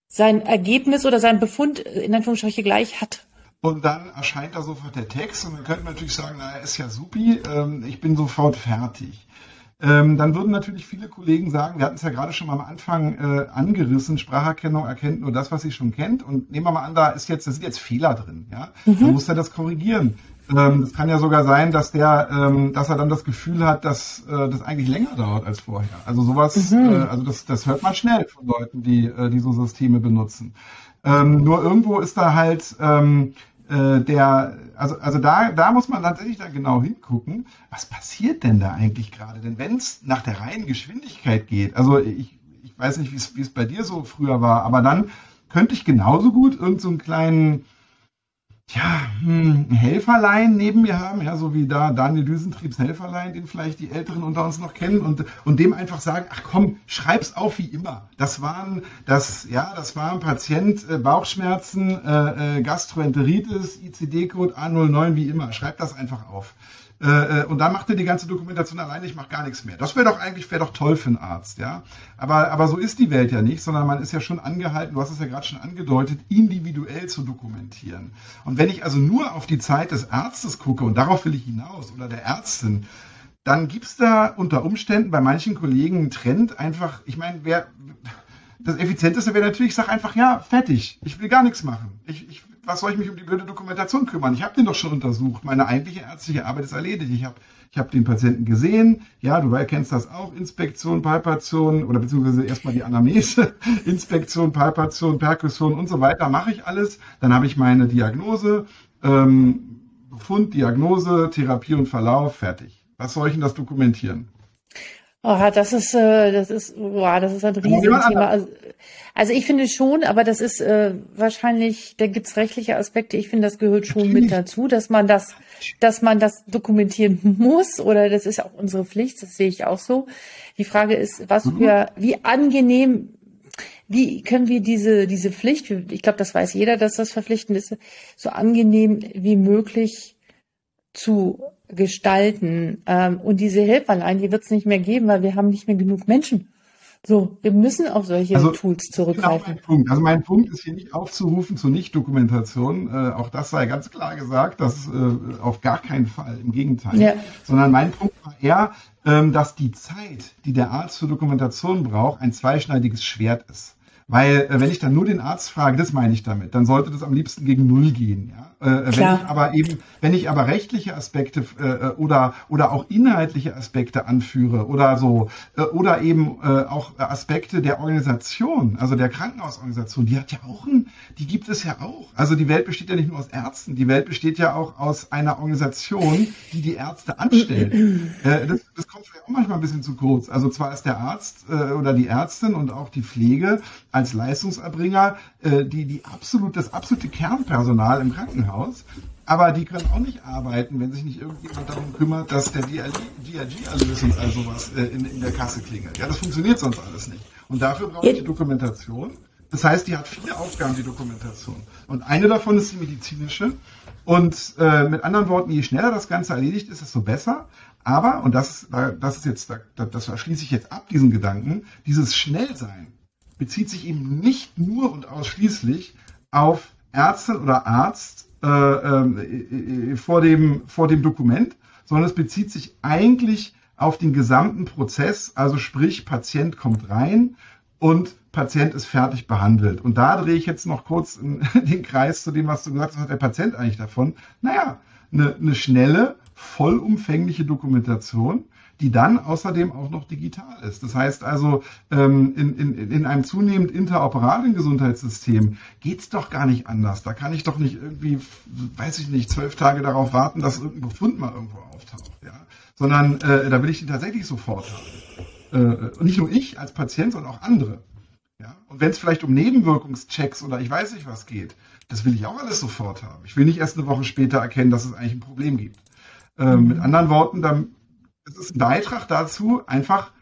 sein Ergebnis oder sein Befund in Anführungsstrichen gleich hat. Und dann erscheint da sofort der Text und dann könnte man natürlich sagen, na, ist ja supi, ähm, ich bin sofort fertig. Ähm, dann würden natürlich viele Kollegen sagen, wir hatten es ja gerade schon mal am Anfang äh, angerissen, Spracherkennung erkennt nur das, was sie schon kennt. Und nehmen wir mal an, da ist jetzt, da sind jetzt Fehler drin, ja. Mhm. Dann muss er das korrigieren. Ähm, es kann ja sogar sein, dass der, ähm, dass er dann das Gefühl hat, dass äh, das eigentlich länger dauert als vorher. Also sowas, mhm. äh, also das, das hört man schnell von Leuten, die äh, die so Systeme benutzen. Ähm, nur irgendwo ist da halt ähm, äh, der, also, also da, da muss man tatsächlich dann genau hingucken, was passiert denn da eigentlich gerade? Denn wenn es nach der reinen Geschwindigkeit geht, also ich, ich weiß nicht, wie es bei dir so früher war, aber dann könnte ich genauso gut irgendeinen so kleinen ja, hm, Helferlein neben mir haben, ja, so wie da Daniel Düsentriebs Helferlein, den vielleicht die Älteren unter uns noch kennen und, und dem einfach sagen, ach komm, schreib's auf wie immer. Das waren, das, ja, das war ein Patient, äh, Bauchschmerzen, äh, äh, Gastroenteritis, ICD-Code A09 wie immer. Schreib das einfach auf. Äh, äh, und dann macht er die ganze Dokumentation alleine, ich mache gar nichts mehr. Das wäre doch eigentlich wäre doch toll für einen Arzt, ja. Aber, aber so ist die Welt ja nicht, sondern man ist ja schon angehalten, du hast es ja gerade schon angedeutet, individuell zu dokumentieren. Und wenn ich also nur auf die Zeit des Arztes gucke, und darauf will ich hinaus, oder der Ärztin, dann gibt es da unter Umständen bei manchen Kollegen einen Trend, einfach, ich meine, wer das Effizienteste wäre natürlich, ich sage einfach, ja, fertig, ich will gar nichts machen. Ich, ich was soll ich mich um die blöde Dokumentation kümmern? Ich habe den doch schon untersucht. Meine eigentliche ärztliche Arbeit ist erledigt. Ich habe ich hab den Patienten gesehen. Ja, du kennst das auch. Inspektion, Palpation oder beziehungsweise erstmal die Anamnese. Inspektion, Palpation, Perkussion und so weiter. Mache ich alles. Dann habe ich meine Diagnose, ähm, Befund, Diagnose, Therapie und Verlauf. Fertig. Was soll ich denn das dokumentieren? Oh, das ist, äh, das ist, boah, das ist ein Riesenthema. Also, also ich finde schon, aber das ist äh, wahrscheinlich, da gibt's rechtliche Aspekte. Ich finde, das gehört schon mit dazu, dass man das, dass man das dokumentieren muss oder das ist auch unsere Pflicht. Das sehe ich auch so. Die Frage ist, was mhm. für, wie angenehm, wie können wir diese diese Pflicht? Ich glaube, das weiß jeder, dass das verpflichtend ist, so angenehm wie möglich zu gestalten. Ähm, und diese Helferlein, die wird es nicht mehr geben, weil wir haben nicht mehr genug Menschen. So, wir müssen auf solche also, Tools zurückgreifen. Genau mein Punkt. Also mein Punkt ist hier nicht aufzurufen zur Nicht-Dokumentation. Äh, auch das sei ganz klar gesagt, dass äh, auf gar keinen Fall, im Gegenteil. Ja. Sondern mein Punkt war eher, ähm, dass die Zeit, die der Arzt für Dokumentation braucht, ein zweischneidiges Schwert ist. Weil äh, wenn ich dann nur den Arzt frage, das meine ich damit, dann sollte das am liebsten gegen Null gehen. Ja? Äh, wenn ich aber eben, wenn ich aber rechtliche Aspekte äh, äh, oder oder auch inhaltliche Aspekte anführe oder so äh, oder eben äh, auch Aspekte der Organisation, also der Krankenhausorganisation, die hat ja auch ein, die gibt es ja auch. Also die Welt besteht ja nicht nur aus Ärzten, die Welt besteht ja auch aus einer Organisation, die die Ärzte anstellt. äh, das, das kommt vielleicht auch manchmal ein bisschen zu kurz. Also zwar ist der Arzt äh, oder die Ärztin und auch die Pflege als Leistungserbringer äh, die die absolut das absolute Kernpersonal im Krankenhaus aber die können auch nicht arbeiten, wenn sich nicht irgendjemand darum kümmert, dass der DRG-Erlös und all sowas äh, in, in, der Kasse klingelt. Ja, das funktioniert sonst alles nicht. Und dafür brauche ich die Dokumentation. Das heißt, die hat viele Aufgaben, die Dokumentation. Und eine davon ist die medizinische. Und äh, mit anderen Worten, je schneller das Ganze erledigt ist, desto besser. Aber, und das, das ist jetzt, das schließe ich jetzt ab, diesen Gedanken, dieses Schnellsein bezieht sich eben nicht nur und ausschließlich auf Ärztin oder Arzt, äh, äh, vor, dem, vor dem Dokument, sondern es bezieht sich eigentlich auf den gesamten Prozess, also sprich, Patient kommt rein und Patient ist fertig behandelt. Und da drehe ich jetzt noch kurz den Kreis zu dem, was du gesagt hast, was hat der Patient eigentlich davon? Naja, eine, eine schnelle, vollumfängliche Dokumentation, die dann außerdem auch noch digital ist. Das heißt also, ähm, in, in, in einem zunehmend interoperablen Gesundheitssystem geht's doch gar nicht anders. Da kann ich doch nicht irgendwie, weiß ich nicht, zwölf Tage darauf warten, dass irgendein Befund mal irgendwo auftaucht. Ja? Sondern äh, da will ich den tatsächlich sofort haben. Äh, und nicht nur ich als Patient, sondern auch andere. Ja? Und wenn es vielleicht um Nebenwirkungschecks oder ich weiß nicht was geht, das will ich auch alles sofort haben. Ich will nicht erst eine Woche später erkennen, dass es eigentlich ein Problem gibt. Äh, mit anderen Worten, dann es ist ein Beitrag dazu, einfach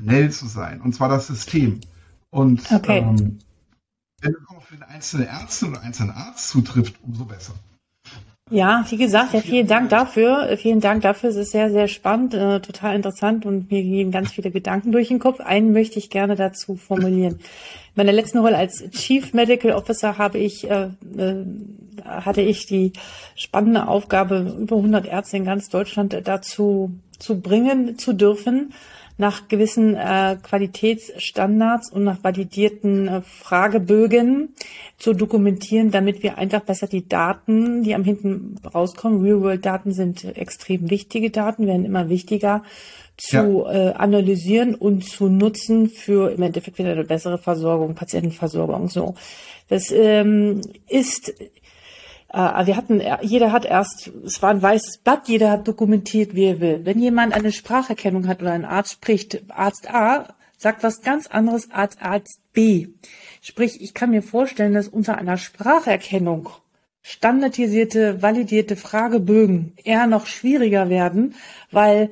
schnell zu sein. Und zwar das System. Und okay. ähm, wenn es auch für den einzelnen Ärzte oder einzelnen Arzt zutrifft, umso besser. Ja, wie gesagt, ja, vielen Dank dafür. Vielen Dank dafür. Es ist sehr, sehr spannend, äh, total interessant und mir gehen ganz viele Gedanken durch den Kopf. Einen möchte ich gerne dazu formulieren. In meiner letzten Rolle als Chief Medical Officer habe ich äh, äh, hatte ich die spannende Aufgabe, über 100 Ärzte in ganz Deutschland dazu zu bringen zu dürfen, nach gewissen äh, Qualitätsstandards und nach validierten äh, Fragebögen zu dokumentieren, damit wir einfach besser die Daten, die am hinten rauskommen, Real-World-Daten sind extrem wichtige Daten, werden immer wichtiger, zu ja. äh, analysieren und zu nutzen für im Endeffekt wieder eine bessere Versorgung, Patientenversorgung. So, das ähm, ist äh, wir hatten, jeder hat erst, es war ein weißes Blatt, jeder hat dokumentiert, wie er will. Wenn jemand eine Spracherkennung hat oder ein Arzt spricht, Arzt A sagt was ganz anderes als Arzt B. Sprich, ich kann mir vorstellen, dass unter einer Spracherkennung standardisierte, validierte Fragebögen eher noch schwieriger werden, weil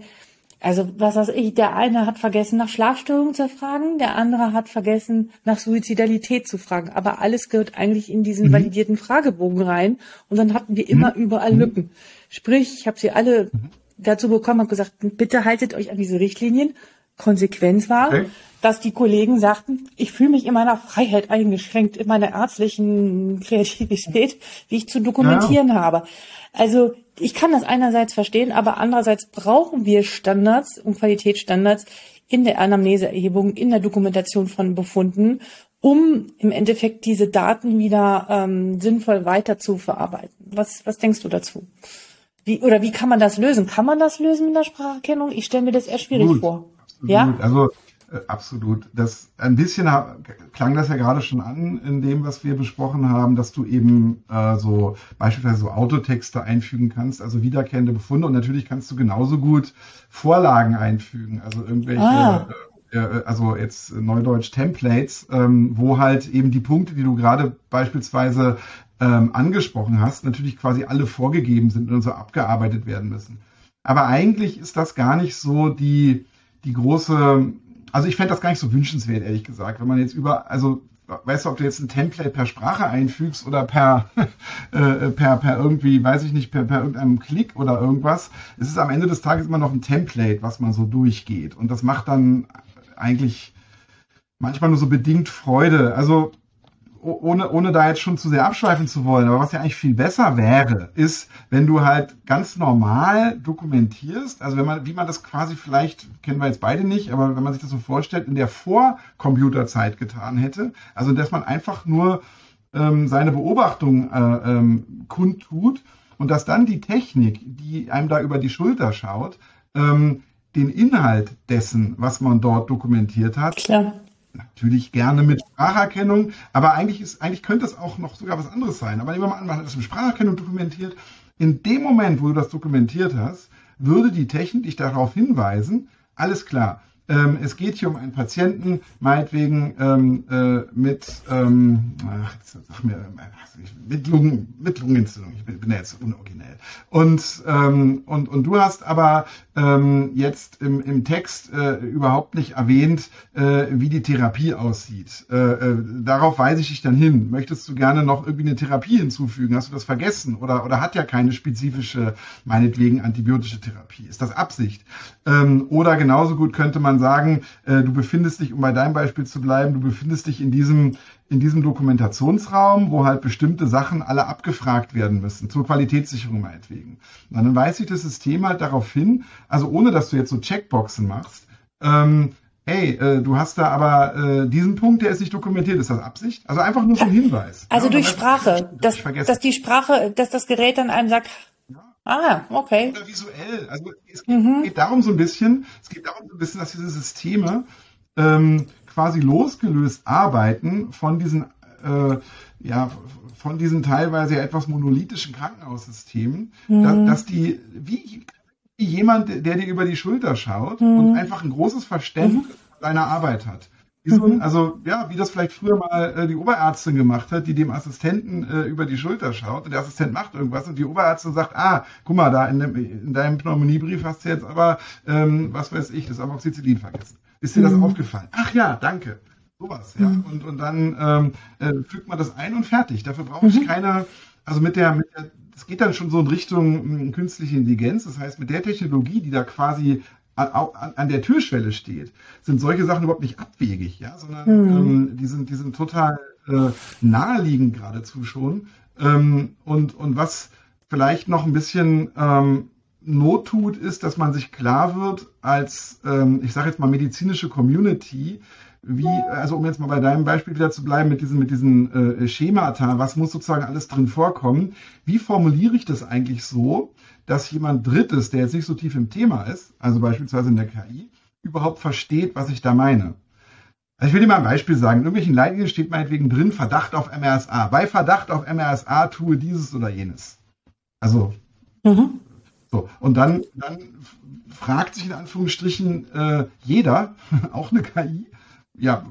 also was weiß ich, der eine hat vergessen, nach Schlafstörungen zu fragen, der andere hat vergessen, nach Suizidalität zu fragen. Aber alles gehört eigentlich in diesen mhm. validierten Fragebogen rein. Und dann hatten wir immer mhm. überall Lücken. Sprich, ich habe sie alle mhm. dazu bekommen und gesagt, bitte haltet euch an diese Richtlinien. Konsequenz war, okay. dass die Kollegen sagten, ich fühle mich in meiner Freiheit eingeschränkt, in meiner ärztlichen Kreativität, wie ich zu dokumentieren ja. habe. Also ich kann das einerseits verstehen, aber andererseits brauchen wir Standards und Qualitätsstandards in der Anamneseerhebung, in der Dokumentation von Befunden, um im Endeffekt diese Daten wieder ähm, sinnvoll weiter zu verarbeiten. Was, was denkst du dazu? Wie, oder wie kann man das lösen? Kann man das lösen mit der Spracherkennung? Ich stelle mir das eher schwierig Gut, vor. Absolut. Ja? Also äh, absolut. Das ein bisschen klang das ja gerade schon an in dem, was wir besprochen haben, dass du eben äh, so beispielsweise so Autotexte einfügen kannst, also wiederkehrende Befunde und natürlich kannst du genauso gut Vorlagen einfügen, also irgendwelche ah. äh, äh also jetzt Neudeutsch Templates, ähm, wo halt eben die Punkte, die du gerade beispielsweise ähm, angesprochen hast, natürlich quasi alle vorgegeben sind und so abgearbeitet werden müssen. Aber eigentlich ist das gar nicht so die die große also ich fände das gar nicht so wünschenswert, ehrlich gesagt, wenn man jetzt über, also weißt du, ob du jetzt ein Template per Sprache einfügst oder per, äh, per, per irgendwie, weiß ich nicht, per, per irgendeinem Klick oder irgendwas. Es ist am Ende des Tages immer noch ein Template, was man so durchgeht. Und das macht dann eigentlich manchmal nur so bedingt Freude. Also ohne, ohne da jetzt schon zu sehr abschweifen zu wollen, aber was ja eigentlich viel besser wäre, ist, wenn du halt ganz normal dokumentierst, also wenn man, wie man das quasi vielleicht, kennen wir jetzt beide nicht, aber wenn man sich das so vorstellt, in der Vor-Computerzeit getan hätte, also dass man einfach nur ähm, seine Beobachtung äh, ähm, kundtut und dass dann die Technik, die einem da über die Schulter schaut, ähm, den Inhalt dessen, was man dort dokumentiert hat, Klar natürlich gerne mit Spracherkennung, aber eigentlich ist, eigentlich könnte es auch noch sogar was anderes sein. Aber nehmen wir mal an, man hat das mit Spracherkennung dokumentiert. In dem Moment, wo du das dokumentiert hast, würde die Technik dich darauf hinweisen, alles klar, ähm, es geht hier um einen Patienten, meinetwegen ähm, äh, mit, ähm, ach, mir, mit, Lungen, mit Lungenentzündung. Ich bin, bin ja jetzt unoriginell. Und, ähm, und, und du hast aber ähm, jetzt im, im Text äh, überhaupt nicht erwähnt, äh, wie die Therapie aussieht. Äh, äh, darauf weise ich dich dann hin. Möchtest du gerne noch irgendwie eine Therapie hinzufügen? Hast du das vergessen? Oder, oder hat ja keine spezifische, meinetwegen antibiotische Therapie? Ist das Absicht? Ähm, oder genauso gut könnte man sagen, äh, du befindest dich, um bei deinem Beispiel zu bleiben, du befindest dich in diesem in diesem Dokumentationsraum, wo halt bestimmte Sachen alle abgefragt werden müssen, zur Qualitätssicherung meinetwegen. Und dann weist sich das System halt darauf hin, also ohne dass du jetzt so Checkboxen machst, ähm, hey, äh, du hast da aber äh, diesen Punkt, der ist nicht dokumentiert, ist das Absicht? Also einfach nur so ein Hinweis. Also ja, durch Sprache, dass, dass die Sprache, dass das Gerät dann einem sagt, Ah, okay. Oder visuell. Also es geht, mhm. geht, darum so ein bisschen, es geht darum so ein bisschen, dass diese Systeme ähm, quasi losgelöst arbeiten von diesen, äh, ja, von diesen teilweise etwas monolithischen Krankenhaussystemen, mhm. dass, dass, die, wie, wie, jemand, der dir über die Schulter schaut mhm. und einfach ein großes Verständnis mhm. deiner Arbeit hat. So, mhm. also ja, wie das vielleicht früher mal äh, die Oberärztin gemacht hat, die dem Assistenten äh, über die Schulter schaut und der Assistent macht irgendwas und die Oberärztin sagt, ah, guck mal, da in, dem, in deinem Pneumoniebrief hast du jetzt aber, ähm, was weiß ich, das Amoxicillin vergessen. Ist dir das mhm. aufgefallen? Ach ja, danke. Sowas, ja. Mhm. Und, und dann ähm, äh, fügt man das ein und fertig. Dafür brauche ich mhm. keine, also mit der, mit der, das geht dann schon so in Richtung hm, künstliche Intelligenz. Das heißt, mit der Technologie, die da quasi an, an, der Türschwelle steht, sind solche Sachen überhaupt nicht abwegig, ja, sondern mhm. ähm, die sind, die sind total äh, naheliegend geradezu schon, Ähm, und, und was vielleicht noch ein bisschen ähm, Not tut, ist, dass man sich klar wird als, ähm, ich sage jetzt mal, medizinische Community, wie, also um jetzt mal bei deinem Beispiel wieder zu bleiben mit diesen, mit diesen äh, Schemata, was muss sozusagen alles drin vorkommen? Wie formuliere ich das eigentlich so, dass jemand Drittes, der jetzt nicht so tief im Thema ist, also beispielsweise in der KI, überhaupt versteht, was ich da meine? Also ich will dir mal ein Beispiel sagen. In irgendwelchen Leitlinien steht meinetwegen drin Verdacht auf MRSA. Bei Verdacht auf MRSA tue dieses oder jenes. Also, mhm. so. Und dann, dann fragt sich in Anführungsstrichen äh, jeder, auch eine KI, ja,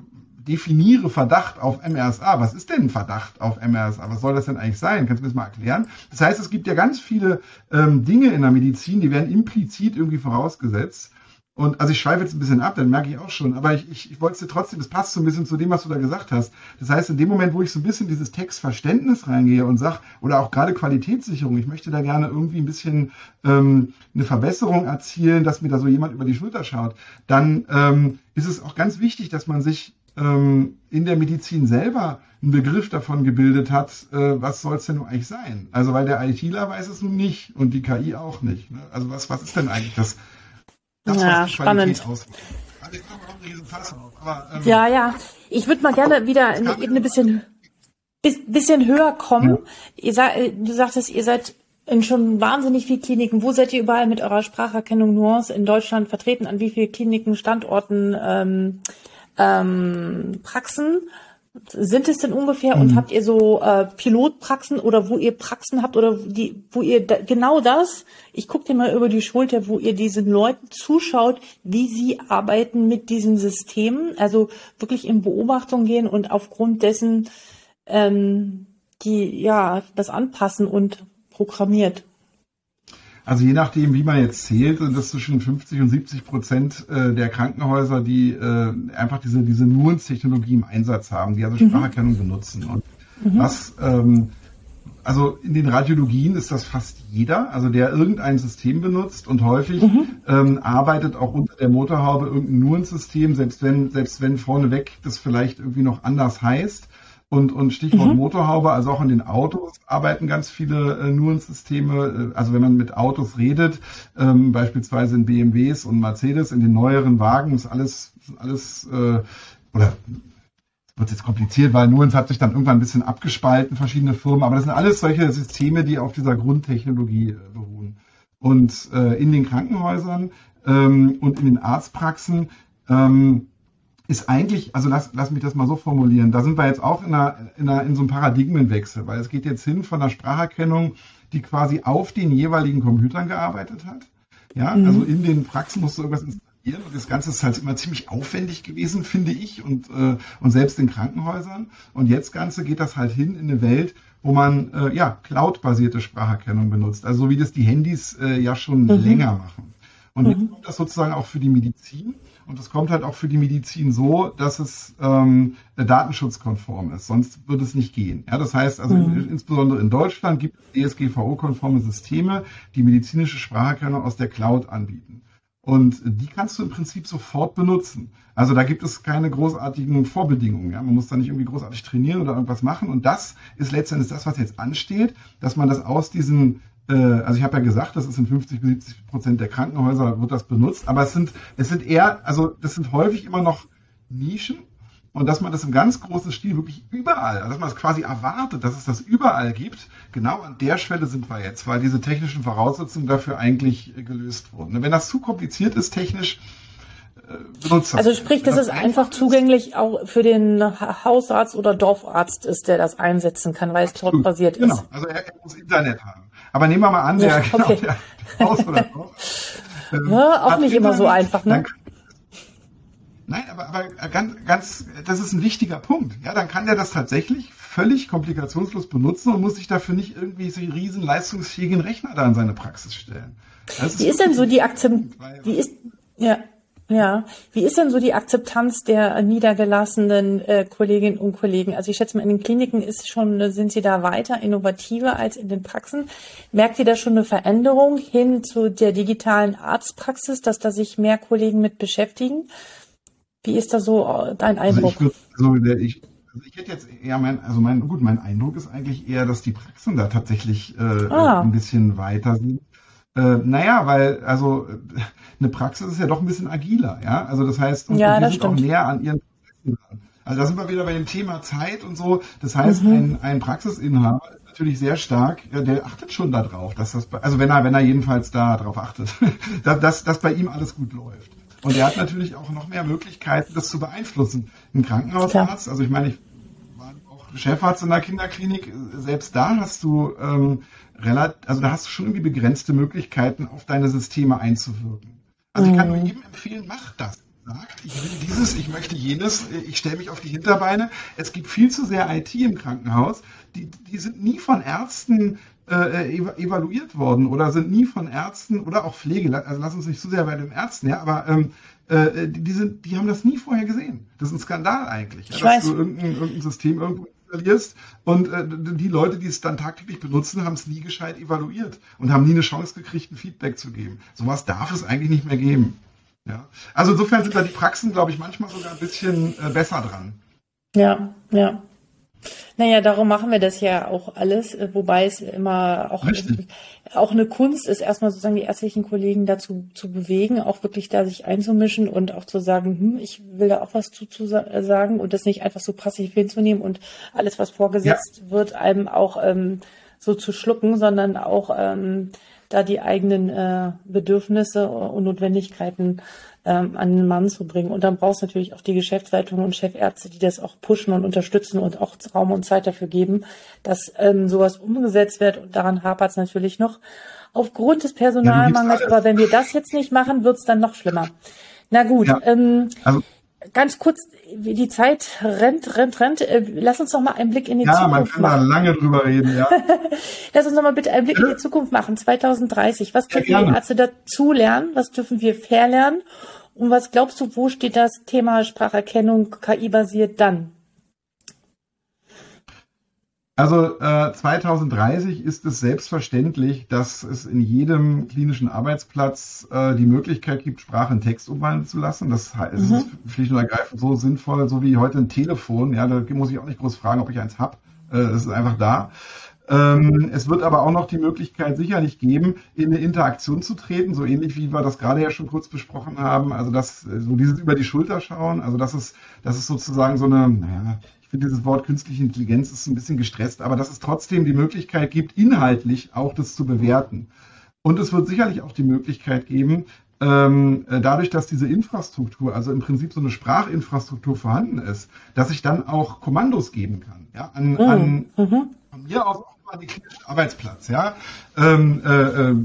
definiere Verdacht auf MRSA. Was ist denn Verdacht auf MRSA? Was soll das denn eigentlich sein? Kannst du mir das mal erklären? Das heißt, es gibt ja ganz viele ähm, Dinge in der Medizin, die werden implizit irgendwie vorausgesetzt. Und also ich schweife jetzt ein bisschen ab, dann merke ich auch schon, aber ich, ich, ich wollte es dir trotzdem, das passt so ein bisschen zu dem, was du da gesagt hast. Das heißt, in dem Moment, wo ich so ein bisschen dieses Textverständnis reingehe und sage, oder auch gerade Qualitätssicherung, ich möchte da gerne irgendwie ein bisschen ähm, eine Verbesserung erzielen, dass mir da so jemand über die Schulter schaut, dann ähm, ist es auch ganz wichtig, dass man sich ähm, in der Medizin selber einen Begriff davon gebildet hat, äh, was soll es denn nun eigentlich sein? Also weil der ITler weiß es nun nicht und die KI auch nicht. Ne? Also was, was ist denn eigentlich das? Das ja, spannend. Also ähm, ja, ja. Ich würde mal gerne wieder in eine Ebene bisschen, bisschen höher kommen. Ja. Ihr, äh, du sagtest, ihr seid in schon wahnsinnig vielen Kliniken. Wo seid ihr überall mit eurer Spracherkennung Nuance in Deutschland vertreten? An wie vielen Kliniken, Standorten, ähm, ähm, Praxen? sind es denn ungefähr? Mhm. Und habt ihr so äh, Pilotpraxen oder wo ihr Praxen habt oder die, wo ihr da, genau das? Ich gucke dir mal über die Schulter, wo ihr diesen Leuten zuschaut, wie sie arbeiten mit diesen Systemen, also wirklich in Beobachtung gehen und aufgrund dessen ähm, die ja das anpassen und programmiert. Also je nachdem, wie man jetzt zählt, sind das zwischen 50 und 70 Prozent äh, der Krankenhäuser, die äh, einfach diese, diese Nuance-Technologie im Einsatz haben, die also mhm. Spracherkennung benutzen. Und mhm. was, ähm, also in den Radiologien ist das fast jeder, also der irgendein System benutzt und häufig mhm. ähm, arbeitet auch unter der Motorhaube irgendein Nuance-System, selbst wenn, selbst wenn vorneweg das vielleicht irgendwie noch anders heißt. Und, und Stichwort mhm. Motorhaube, also auch in den Autos arbeiten ganz viele äh, Nuance-Systeme. Äh, also wenn man mit Autos redet, ähm, beispielsweise in BMWs und Mercedes, in den neueren Wagen ist alles, alles äh, oder wird jetzt kompliziert, weil Nuance hat sich dann irgendwann ein bisschen abgespalten, verschiedene Firmen, aber das sind alles solche Systeme, die auf dieser Grundtechnologie äh, beruhen. Und äh, in den Krankenhäusern ähm, und in den Arztpraxen ähm, ist eigentlich, also lass, lass mich das mal so formulieren, da sind wir jetzt auch in, einer, in, einer, in so einem Paradigmenwechsel, weil es geht jetzt hin von der Spracherkennung, die quasi auf den jeweiligen Computern gearbeitet hat. Ja, mhm. also in den Praxen musst du irgendwas installieren und das Ganze ist halt immer ziemlich aufwendig gewesen, finde ich, und, äh, und selbst in Krankenhäusern. Und jetzt Ganze geht das halt hin in eine Welt, wo man äh, ja Cloud-basierte Spracherkennung benutzt, also so wie das die Handys äh, ja schon mhm. länger machen. Und mhm. jetzt kommt das sozusagen auch für die Medizin. Und das kommt halt auch für die Medizin so, dass es ähm, datenschutzkonform ist. Sonst würde es nicht gehen. Ja, das heißt also mhm. insbesondere in Deutschland gibt es DSGVO-konforme Systeme, die medizinische Spracherkennung aus der Cloud anbieten. Und die kannst du im Prinzip sofort benutzen. Also da gibt es keine großartigen Vorbedingungen. Ja? Man muss da nicht irgendwie großartig trainieren oder irgendwas machen. Und das ist letztendlich das, was jetzt ansteht, dass man das aus diesen äh, also ich habe ja gesagt, das ist in 50 bis 70 Prozent der Krankenhäuser wird das benutzt, aber es sind, es sind eher, also das sind häufig immer noch Nischen und dass man das im ganz großen Stil wirklich überall, also dass man es quasi erwartet, dass es das überall gibt, genau an der Schwelle sind wir jetzt, weil diese technischen Voraussetzungen dafür eigentlich gelöst wurden. Wenn das zu kompliziert ist technisch, äh, benutzt. Also sprich, dass es einfach zugänglich auch für den Hausarzt oder Dorfarzt ist, der das einsetzen kann, weil es cloud-basiert genau. ist. Genau, also er, er muss Internet haben. Aber nehmen wir mal an, der, ja, okay. genau, der Haus oder Dorf, ähm, ja, auch nicht immer so einfach, ne? Nein, aber, aber ganz, ganz, das ist ein wichtiger Punkt. Ja, dann kann der das tatsächlich völlig komplikationslos benutzen und muss sich dafür nicht irgendwie so riesen leistungsfähigen Rechner da in seine Praxis stellen. Wie ist denn so die Akzeptanz? Wie ist, ja, ja, wie ist denn so die Akzeptanz der niedergelassenen äh, Kolleginnen und Kollegen? Also ich schätze mal, in den Kliniken ist schon, sind Sie da weiter innovativer als in den Praxen. Merkt ihr da schon eine Veränderung hin zu der digitalen Arztpraxis, dass da sich mehr Kollegen mit beschäftigen? Wie ist da so äh, dein also Eindruck? Also ich, Also ich hätte jetzt eher mein, also mein, gut, mein Eindruck ist eigentlich eher, dass die Praxen da tatsächlich äh, ah. ein bisschen weiter sind. Äh, naja, weil, also eine Praxis ist ja doch ein bisschen agiler, ja. Also das heißt, und, ja, und die sind stimmt. auch näher an ihren Prozessen dran. Also da sind wir wieder bei dem Thema Zeit und so. Das heißt, mhm. ein, ein Praxisinhaber ist natürlich sehr stark, der achtet schon darauf, dass das, also wenn er, wenn er jedenfalls da drauf achtet, dass, dass, dass bei ihm alles gut läuft. Und er hat natürlich auch noch mehr Möglichkeiten, das zu beeinflussen. Ein Krankenhausarzt, also ich meine, ich war auch Chefarzt in der Kinderklinik, selbst da hast du ähm, relativ, also da hast du schon irgendwie begrenzte Möglichkeiten, auf deine Systeme einzuwirken. Also ich kann nur mhm. jedem empfehlen, mach das sagt, ich will dieses, ich möchte jenes, ich stelle mich auf die Hinterbeine. Es gibt viel zu sehr IT im Krankenhaus. Die, die sind nie von Ärzten äh, evaluiert worden oder sind nie von Ärzten oder auch Pflege, also lass uns nicht zu sehr bei den Ärzten, ja, aber ähm, äh, die, sind, die haben das nie vorher gesehen. Das ist ein Skandal eigentlich, ja, dass weiß. du irgendein, irgendein System irgendwo installierst und äh, die Leute, die es dann tagtäglich benutzen, haben es nie gescheit evaluiert und haben nie eine Chance gekriegt, ein Feedback zu geben. Sowas darf es eigentlich nicht mehr geben. Ja. Also insofern sind da die Praxen, glaube ich, manchmal sogar ein bisschen äh, besser dran. Ja, ja. Naja, darum machen wir das ja auch alles, äh, wobei es immer auch, auch eine Kunst ist, erstmal sozusagen die ärztlichen Kollegen dazu zu bewegen, auch wirklich da sich einzumischen und auch zu sagen, hm, ich will da auch was zu, zu sagen und das nicht einfach so passiv hinzunehmen und alles, was vorgesetzt ja. wird, einem auch ähm, so zu schlucken, sondern auch ähm, da die eigenen äh, Bedürfnisse und Notwendigkeiten ähm, an den Mann zu bringen. Und dann brauchst du natürlich auch die Geschäftsleitung und Chefärzte, die das auch pushen und unterstützen und auch Raum und Zeit dafür geben, dass ähm, sowas umgesetzt wird. Und daran hapert es natürlich noch aufgrund des Personalmangels. Ja, Aber wenn wir das jetzt nicht machen, wird es dann noch schlimmer. Na gut. Ja, ähm, also ganz kurz, die Zeit rennt, rennt, rennt. Äh, lass uns noch mal einen Blick in die ja, Zukunft machen. Ja, man kann da lange drüber reden, ja. Lass uns noch mal bitte einen Blick in die Zukunft machen. 2030. Was dürfen ja, die Ärzte dazu lernen? Was dürfen wir verlernen? Und was glaubst du, wo steht das Thema Spracherkennung KI-basiert dann? Also äh, 2030 ist es selbstverständlich, dass es in jedem klinischen Arbeitsplatz äh, die Möglichkeit gibt, Sprache in Text umwandeln zu lassen. Das heißt, mhm. es ist schlicht und ergreifend so sinnvoll, so wie heute ein Telefon. Ja, da muss ich auch nicht groß fragen, ob ich eins hab. Äh, es ist einfach da. Ähm, es wird aber auch noch die Möglichkeit sicherlich geben, in eine Interaktion zu treten, so ähnlich wie wir das gerade ja schon kurz besprochen haben. Also das, so dieses über die Schulter schauen. Also das ist, das ist sozusagen so eine, naja, finde dieses Wort künstliche Intelligenz ist ein bisschen gestresst, aber dass es trotzdem die Möglichkeit gibt, inhaltlich auch das zu bewerten. Und es wird sicherlich auch die Möglichkeit geben, ähm, dadurch, dass diese Infrastruktur, also im Prinzip so eine Sprachinfrastruktur vorhanden ist, dass ich dann auch Kommandos geben kann. Ja, an, mhm. an mhm. von mir aus auch mal den Arbeitsplatz. Ja, ähm, äh, äh,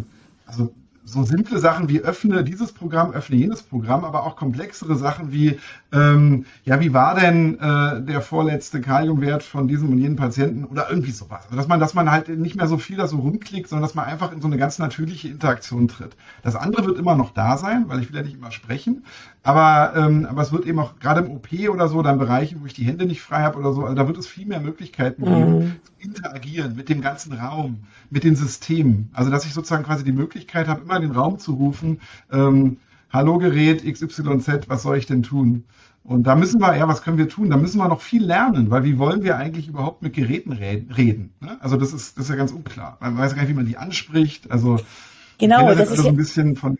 also so simple Sachen wie öffne dieses Programm, öffne jenes Programm, aber auch komplexere Sachen wie, ähm, ja, wie war denn äh, der vorletzte Kaliumwert von diesem und jenem Patienten oder irgendwie sowas. Also dass man, dass man halt nicht mehr so viel da so rumklickt, sondern dass man einfach in so eine ganz natürliche Interaktion tritt. Das andere wird immer noch da sein, weil ich will ja nicht immer sprechen, aber, ähm, aber es wird eben auch gerade im OP oder so, dann Bereiche, wo ich die Hände nicht frei habe oder so, also da wird es viel mehr Möglichkeiten geben, mhm. Interagieren mit dem ganzen Raum, mit den Systemen. Also dass ich sozusagen quasi die Möglichkeit habe, immer in den Raum zu rufen, ähm, Hallo Gerät XYZ, was soll ich denn tun? Und da müssen wir, ja, was können wir tun? Da müssen wir noch viel lernen, weil wie wollen wir eigentlich überhaupt mit Geräten reden? Ne? Also das ist, das ist ja ganz unklar. Man weiß gar nicht, wie man die anspricht. Also genau, das, das ist so ein bisschen von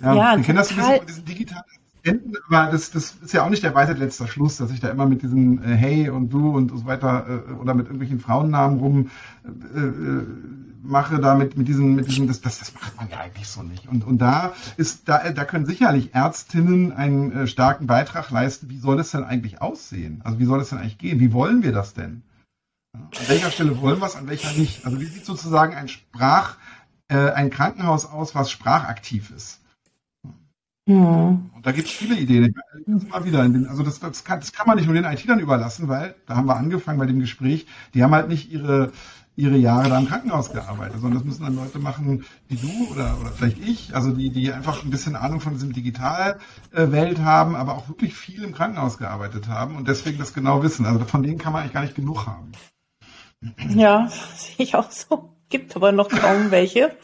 ja, ja wir kennen das ein bisschen von diesen digitalen Assistenten, aber das, das ist ja auch nicht der Weisheit letzter Schluss, dass ich da immer mit diesem äh, Hey und Du und so weiter äh, oder mit irgendwelchen Frauennamen rum äh, äh, mache, da mit, mit diesen, mit diesen das, das, das macht man ja eigentlich so nicht. Und, und da ist, da, da können sicherlich Ärztinnen einen äh, starken Beitrag leisten. Wie soll das denn eigentlich aussehen? Also wie soll das denn eigentlich gehen? Wie wollen wir das denn? An welcher Stelle wollen wir es, an welcher nicht? Also wie sieht sozusagen ein Sprach, äh, ein Krankenhaus aus, was sprachaktiv ist? Ja. Und da gibt es viele Ideen. Immer wieder den, also das, das, kann, das kann man nicht nur den IT-Lern überlassen, weil, da haben wir angefangen bei dem Gespräch, die haben halt nicht ihre, ihre Jahre da im Krankenhaus gearbeitet, sondern das müssen dann Leute machen wie du oder, oder vielleicht ich, also die, die einfach ein bisschen Ahnung von diesem Digitalwelt haben, aber auch wirklich viel im Krankenhaus gearbeitet haben und deswegen das genau wissen. Also von denen kann man eigentlich gar nicht genug haben. Ja, sehe ich auch so. Gibt aber noch kaum welche.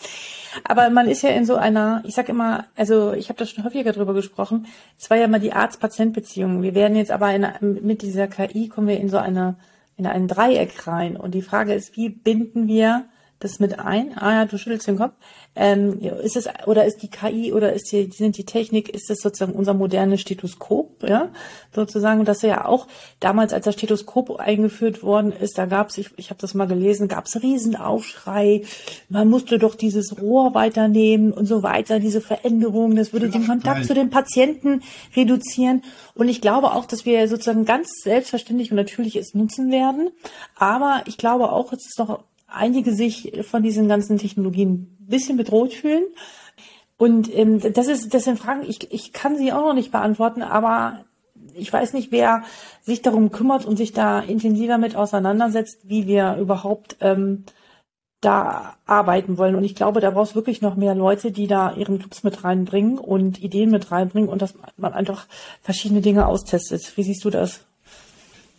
Aber man ist ja in so einer, ich sag immer, also ich habe da schon häufiger drüber gesprochen, es war ja mal die Arzt-Patient-Beziehung. Wir werden jetzt aber in, mit dieser KI kommen wir in so eine, in ein Dreieck rein. Und die Frage ist, wie binden wir das mit ein? Ah ja, du schüttelst den Kopf. Ähm, ist es oder ist die KI oder ist die sind die Technik ist es sozusagen unser modernes Stethoskop, ja sozusagen, dass ja auch damals als das Stethoskop eingeführt worden ist, da gab es ich, ich habe das mal gelesen, gab es Riesenaufschrei, man musste doch dieses Rohr weiternehmen und so weiter, diese Veränderungen, das würde den Kontakt zu den Patienten reduzieren. Und ich glaube auch, dass wir sozusagen ganz selbstverständlich und natürlich es nutzen werden, aber ich glaube auch, es ist noch einige sich von diesen ganzen Technologien ein bisschen bedroht fühlen. Und ähm, das ist, das sind Fragen, ich, ich kann sie auch noch nicht beantworten, aber ich weiß nicht, wer sich darum kümmert und sich da intensiver mit auseinandersetzt, wie wir überhaupt ähm, da arbeiten wollen. Und ich glaube, da brauchst wirklich noch mehr Leute, die da ihren Clubs mit reinbringen und Ideen mit reinbringen und dass man einfach verschiedene Dinge austestet. Wie siehst du das?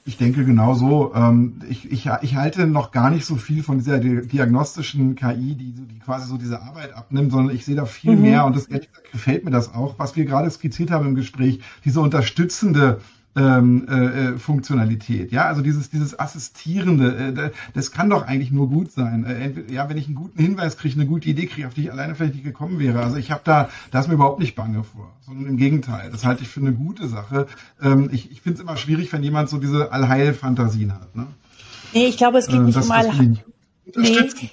Ich denke genau so. Ähm, ich, ich, ich halte noch gar nicht so viel von dieser diagnostischen KI, die, die quasi so diese Arbeit abnimmt, sondern ich sehe da viel mhm. mehr und das gefällt mir das auch, was wir gerade skizziert haben im Gespräch, diese unterstützende ähm, äh, äh, Funktionalität. Ja, also dieses, dieses Assistierende, äh, das kann doch eigentlich nur gut sein. Äh, ja, wenn ich einen guten Hinweis kriege, eine gute Idee kriege, auf die ich alleine vielleicht nicht gekommen wäre. Also ich habe da, da ist mir überhaupt nicht bange vor, sondern im Gegenteil. Das halte ich für eine gute Sache. Ähm, ich ich finde es immer schwierig, wenn jemand so diese Allheilfantasien hat. Ne? Nee, ich glaube, es geht äh, nicht um Allheil. Nee.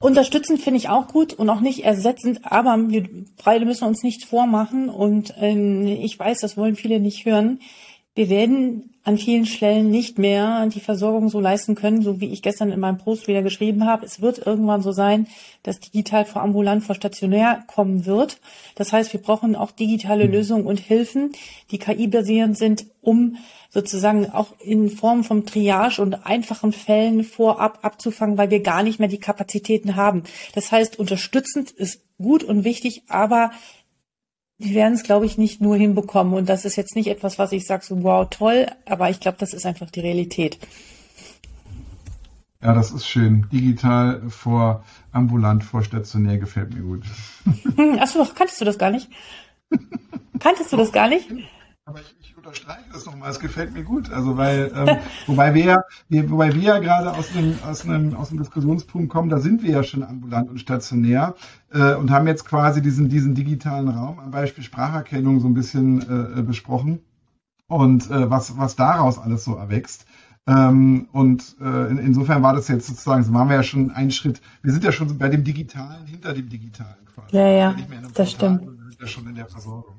Unterstützend finde ich auch gut und auch nicht ersetzend, aber wir beide müssen uns nichts vormachen und ähm, ich weiß, das wollen viele nicht hören. Wir werden an vielen Stellen nicht mehr die Versorgung so leisten können, so wie ich gestern in meinem Post wieder geschrieben habe. Es wird irgendwann so sein, dass digital vor ambulant vor stationär kommen wird. Das heißt, wir brauchen auch digitale mhm. Lösungen und Hilfen, die KI-basierend sind, um sozusagen auch in Form von Triage und einfachen Fällen vorab abzufangen, weil wir gar nicht mehr die Kapazitäten haben. Das heißt, unterstützend ist gut und wichtig, aber die werden es, glaube ich, nicht nur hinbekommen. Und das ist jetzt nicht etwas, was ich sage, so wow, toll, aber ich glaube, das ist einfach die Realität. Ja, das ist schön. Digital vor ambulant vor stationär gefällt mir gut. Achso, kanntest du das gar nicht? Kanntest du das gar nicht? Aber ich unterstreiche das nochmal, es gefällt mir gut. Also weil, ähm, wobei wir, wir, wobei wir ja gerade aus einem, aus einem, aus einem Diskussionspunkt kommen, da sind wir ja schon ambulant und stationär äh, und haben jetzt quasi diesen, diesen digitalen Raum am Beispiel Spracherkennung so ein bisschen äh, besprochen und äh, was, was daraus alles so erwächst. Ähm, und äh, in, insofern war das jetzt sozusagen, so waren wir ja schon einen Schritt, wir sind ja schon bei dem Digitalen hinter dem Digitalen quasi. Ja, ja, das stimmt. Wir sind ja schon in der Versorgung.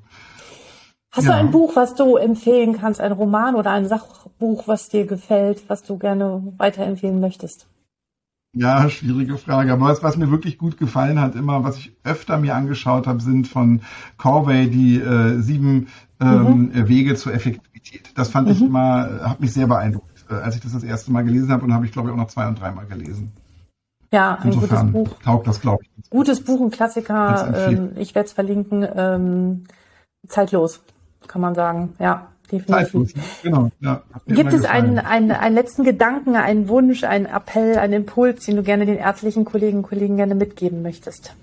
Hast ja. du ein Buch, was du empfehlen kannst, ein Roman oder ein Sachbuch, was dir gefällt, was du gerne weiterempfehlen möchtest? Ja, schwierige Frage. Aber was, was mir wirklich gut gefallen hat, immer, was ich öfter mir angeschaut habe, sind von Corvey die äh, sieben ähm, mhm. Wege zur Effektivität. Das fand mhm. ich immer, hat mich sehr beeindruckt, äh, als ich das das erste Mal gelesen habe und habe ich glaube ich auch noch zwei und dreimal gelesen. Ja, ein Insofern gutes Buch. Taugt das, glaube ich. Gutes Buch, ein Klassiker. Ähm, ich werde es verlinken. Ähm, zeitlos kann man sagen. Ja, definitiv. Genau, ja. Gibt es einen, einen, einen letzten Gedanken, einen Wunsch, einen Appell, einen Impuls, den du gerne den ärztlichen Kollegen und Kollegen gerne mitgeben möchtest?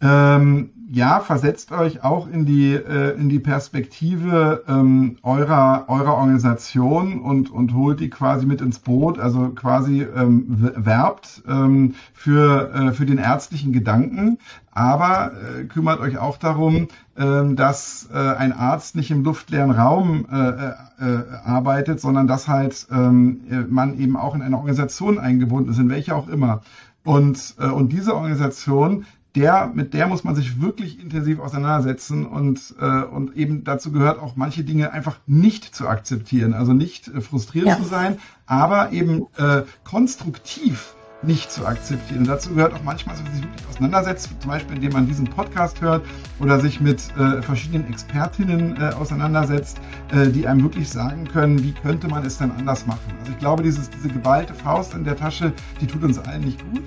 Ähm, ja, versetzt euch auch in die, äh, in die Perspektive ähm, eurer, eurer Organisation und, und holt die quasi mit ins Boot, also quasi ähm, werbt ähm, für, äh, für den ärztlichen Gedanken, aber äh, kümmert euch auch darum, äh, dass äh, ein Arzt nicht im luftleeren Raum äh, äh, äh, arbeitet, sondern dass halt ähm, man eben auch in eine Organisation eingebunden ist, in welche auch immer. Und, äh, und diese Organisation der, mit der muss man sich wirklich intensiv auseinandersetzen und, äh, und eben dazu gehört auch manche Dinge einfach nicht zu akzeptieren, also nicht äh, frustriert ja. zu sein, aber eben äh, konstruktiv nicht zu akzeptieren. Und dazu gehört auch manchmal, dass man sich wirklich auseinandersetzt, zum Beispiel indem man diesen Podcast hört oder sich mit äh, verschiedenen Expertinnen äh, auseinandersetzt, äh, die einem wirklich sagen können, wie könnte man es denn anders machen. Also ich glaube, dieses, diese geballte Faust in der Tasche, die tut uns allen nicht gut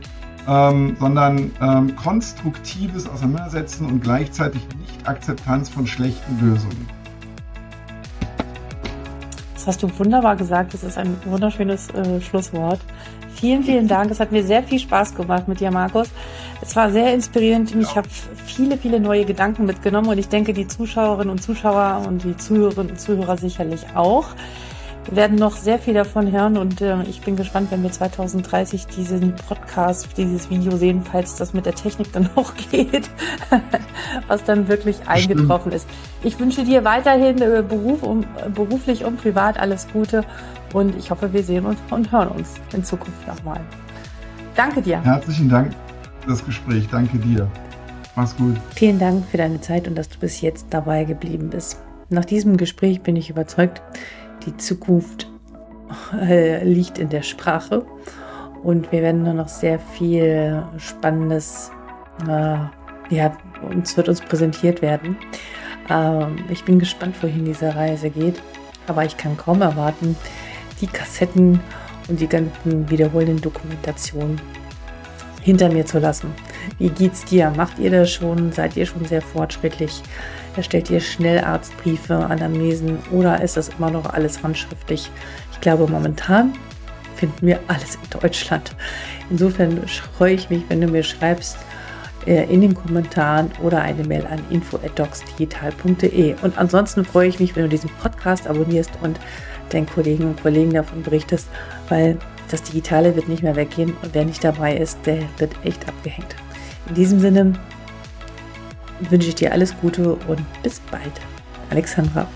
ähm, sondern ähm, konstruktives Auseinandersetzen und gleichzeitig Nicht-Akzeptanz von schlechten Lösungen. Das hast du wunderbar gesagt. Das ist ein wunderschönes äh, Schlusswort. Vielen, vielen Dank. Es hat mir sehr viel Spaß gemacht mit dir, Markus. Es war sehr inspirierend. Ich habe viele, viele neue Gedanken mitgenommen und ich denke, die Zuschauerinnen und Zuschauer und die Zuhörerinnen und Zuhörer sicherlich auch. Wir werden noch sehr viel davon hören und äh, ich bin gespannt, wenn wir 2030 diesen Podcast, dieses Video sehen, falls das mit der Technik dann auch geht, was dann wirklich eingetroffen ist. Ich wünsche dir weiterhin äh, Beruf um, beruflich und privat alles Gute und ich hoffe, wir sehen uns und hören uns in Zukunft nochmal. Danke dir. Herzlichen Dank für das Gespräch. Danke dir. Mach's gut. Vielen Dank für deine Zeit und dass du bis jetzt dabei geblieben bist. Nach diesem Gespräch bin ich überzeugt, die Zukunft äh, liegt in der Sprache und wir werden nur noch sehr viel Spannendes, äh, ja, uns wird uns präsentiert werden. Ähm, ich bin gespannt, wohin diese Reise geht, aber ich kann kaum erwarten, die Kassetten und die ganzen wiederholenden Dokumentationen hinter mir zu lassen. Wie geht's dir? Macht ihr das schon? Seid ihr schon sehr fortschrittlich? Erstellt ihr schnell Arztbriefe, Anamnesen oder ist das immer noch alles handschriftlich? Ich glaube, momentan finden wir alles in Deutschland. Insofern freue ich mich, wenn du mir schreibst äh, in den Kommentaren oder eine Mail an info@docsdigital.de. Und ansonsten freue ich mich, wenn du diesen Podcast abonnierst und deinen Kollegen und Kollegen davon berichtest, weil das Digitale wird nicht mehr weggehen und wer nicht dabei ist, der wird echt abgehängt. In diesem Sinne wünsche ich dir alles Gute und bis bald. Alexandra.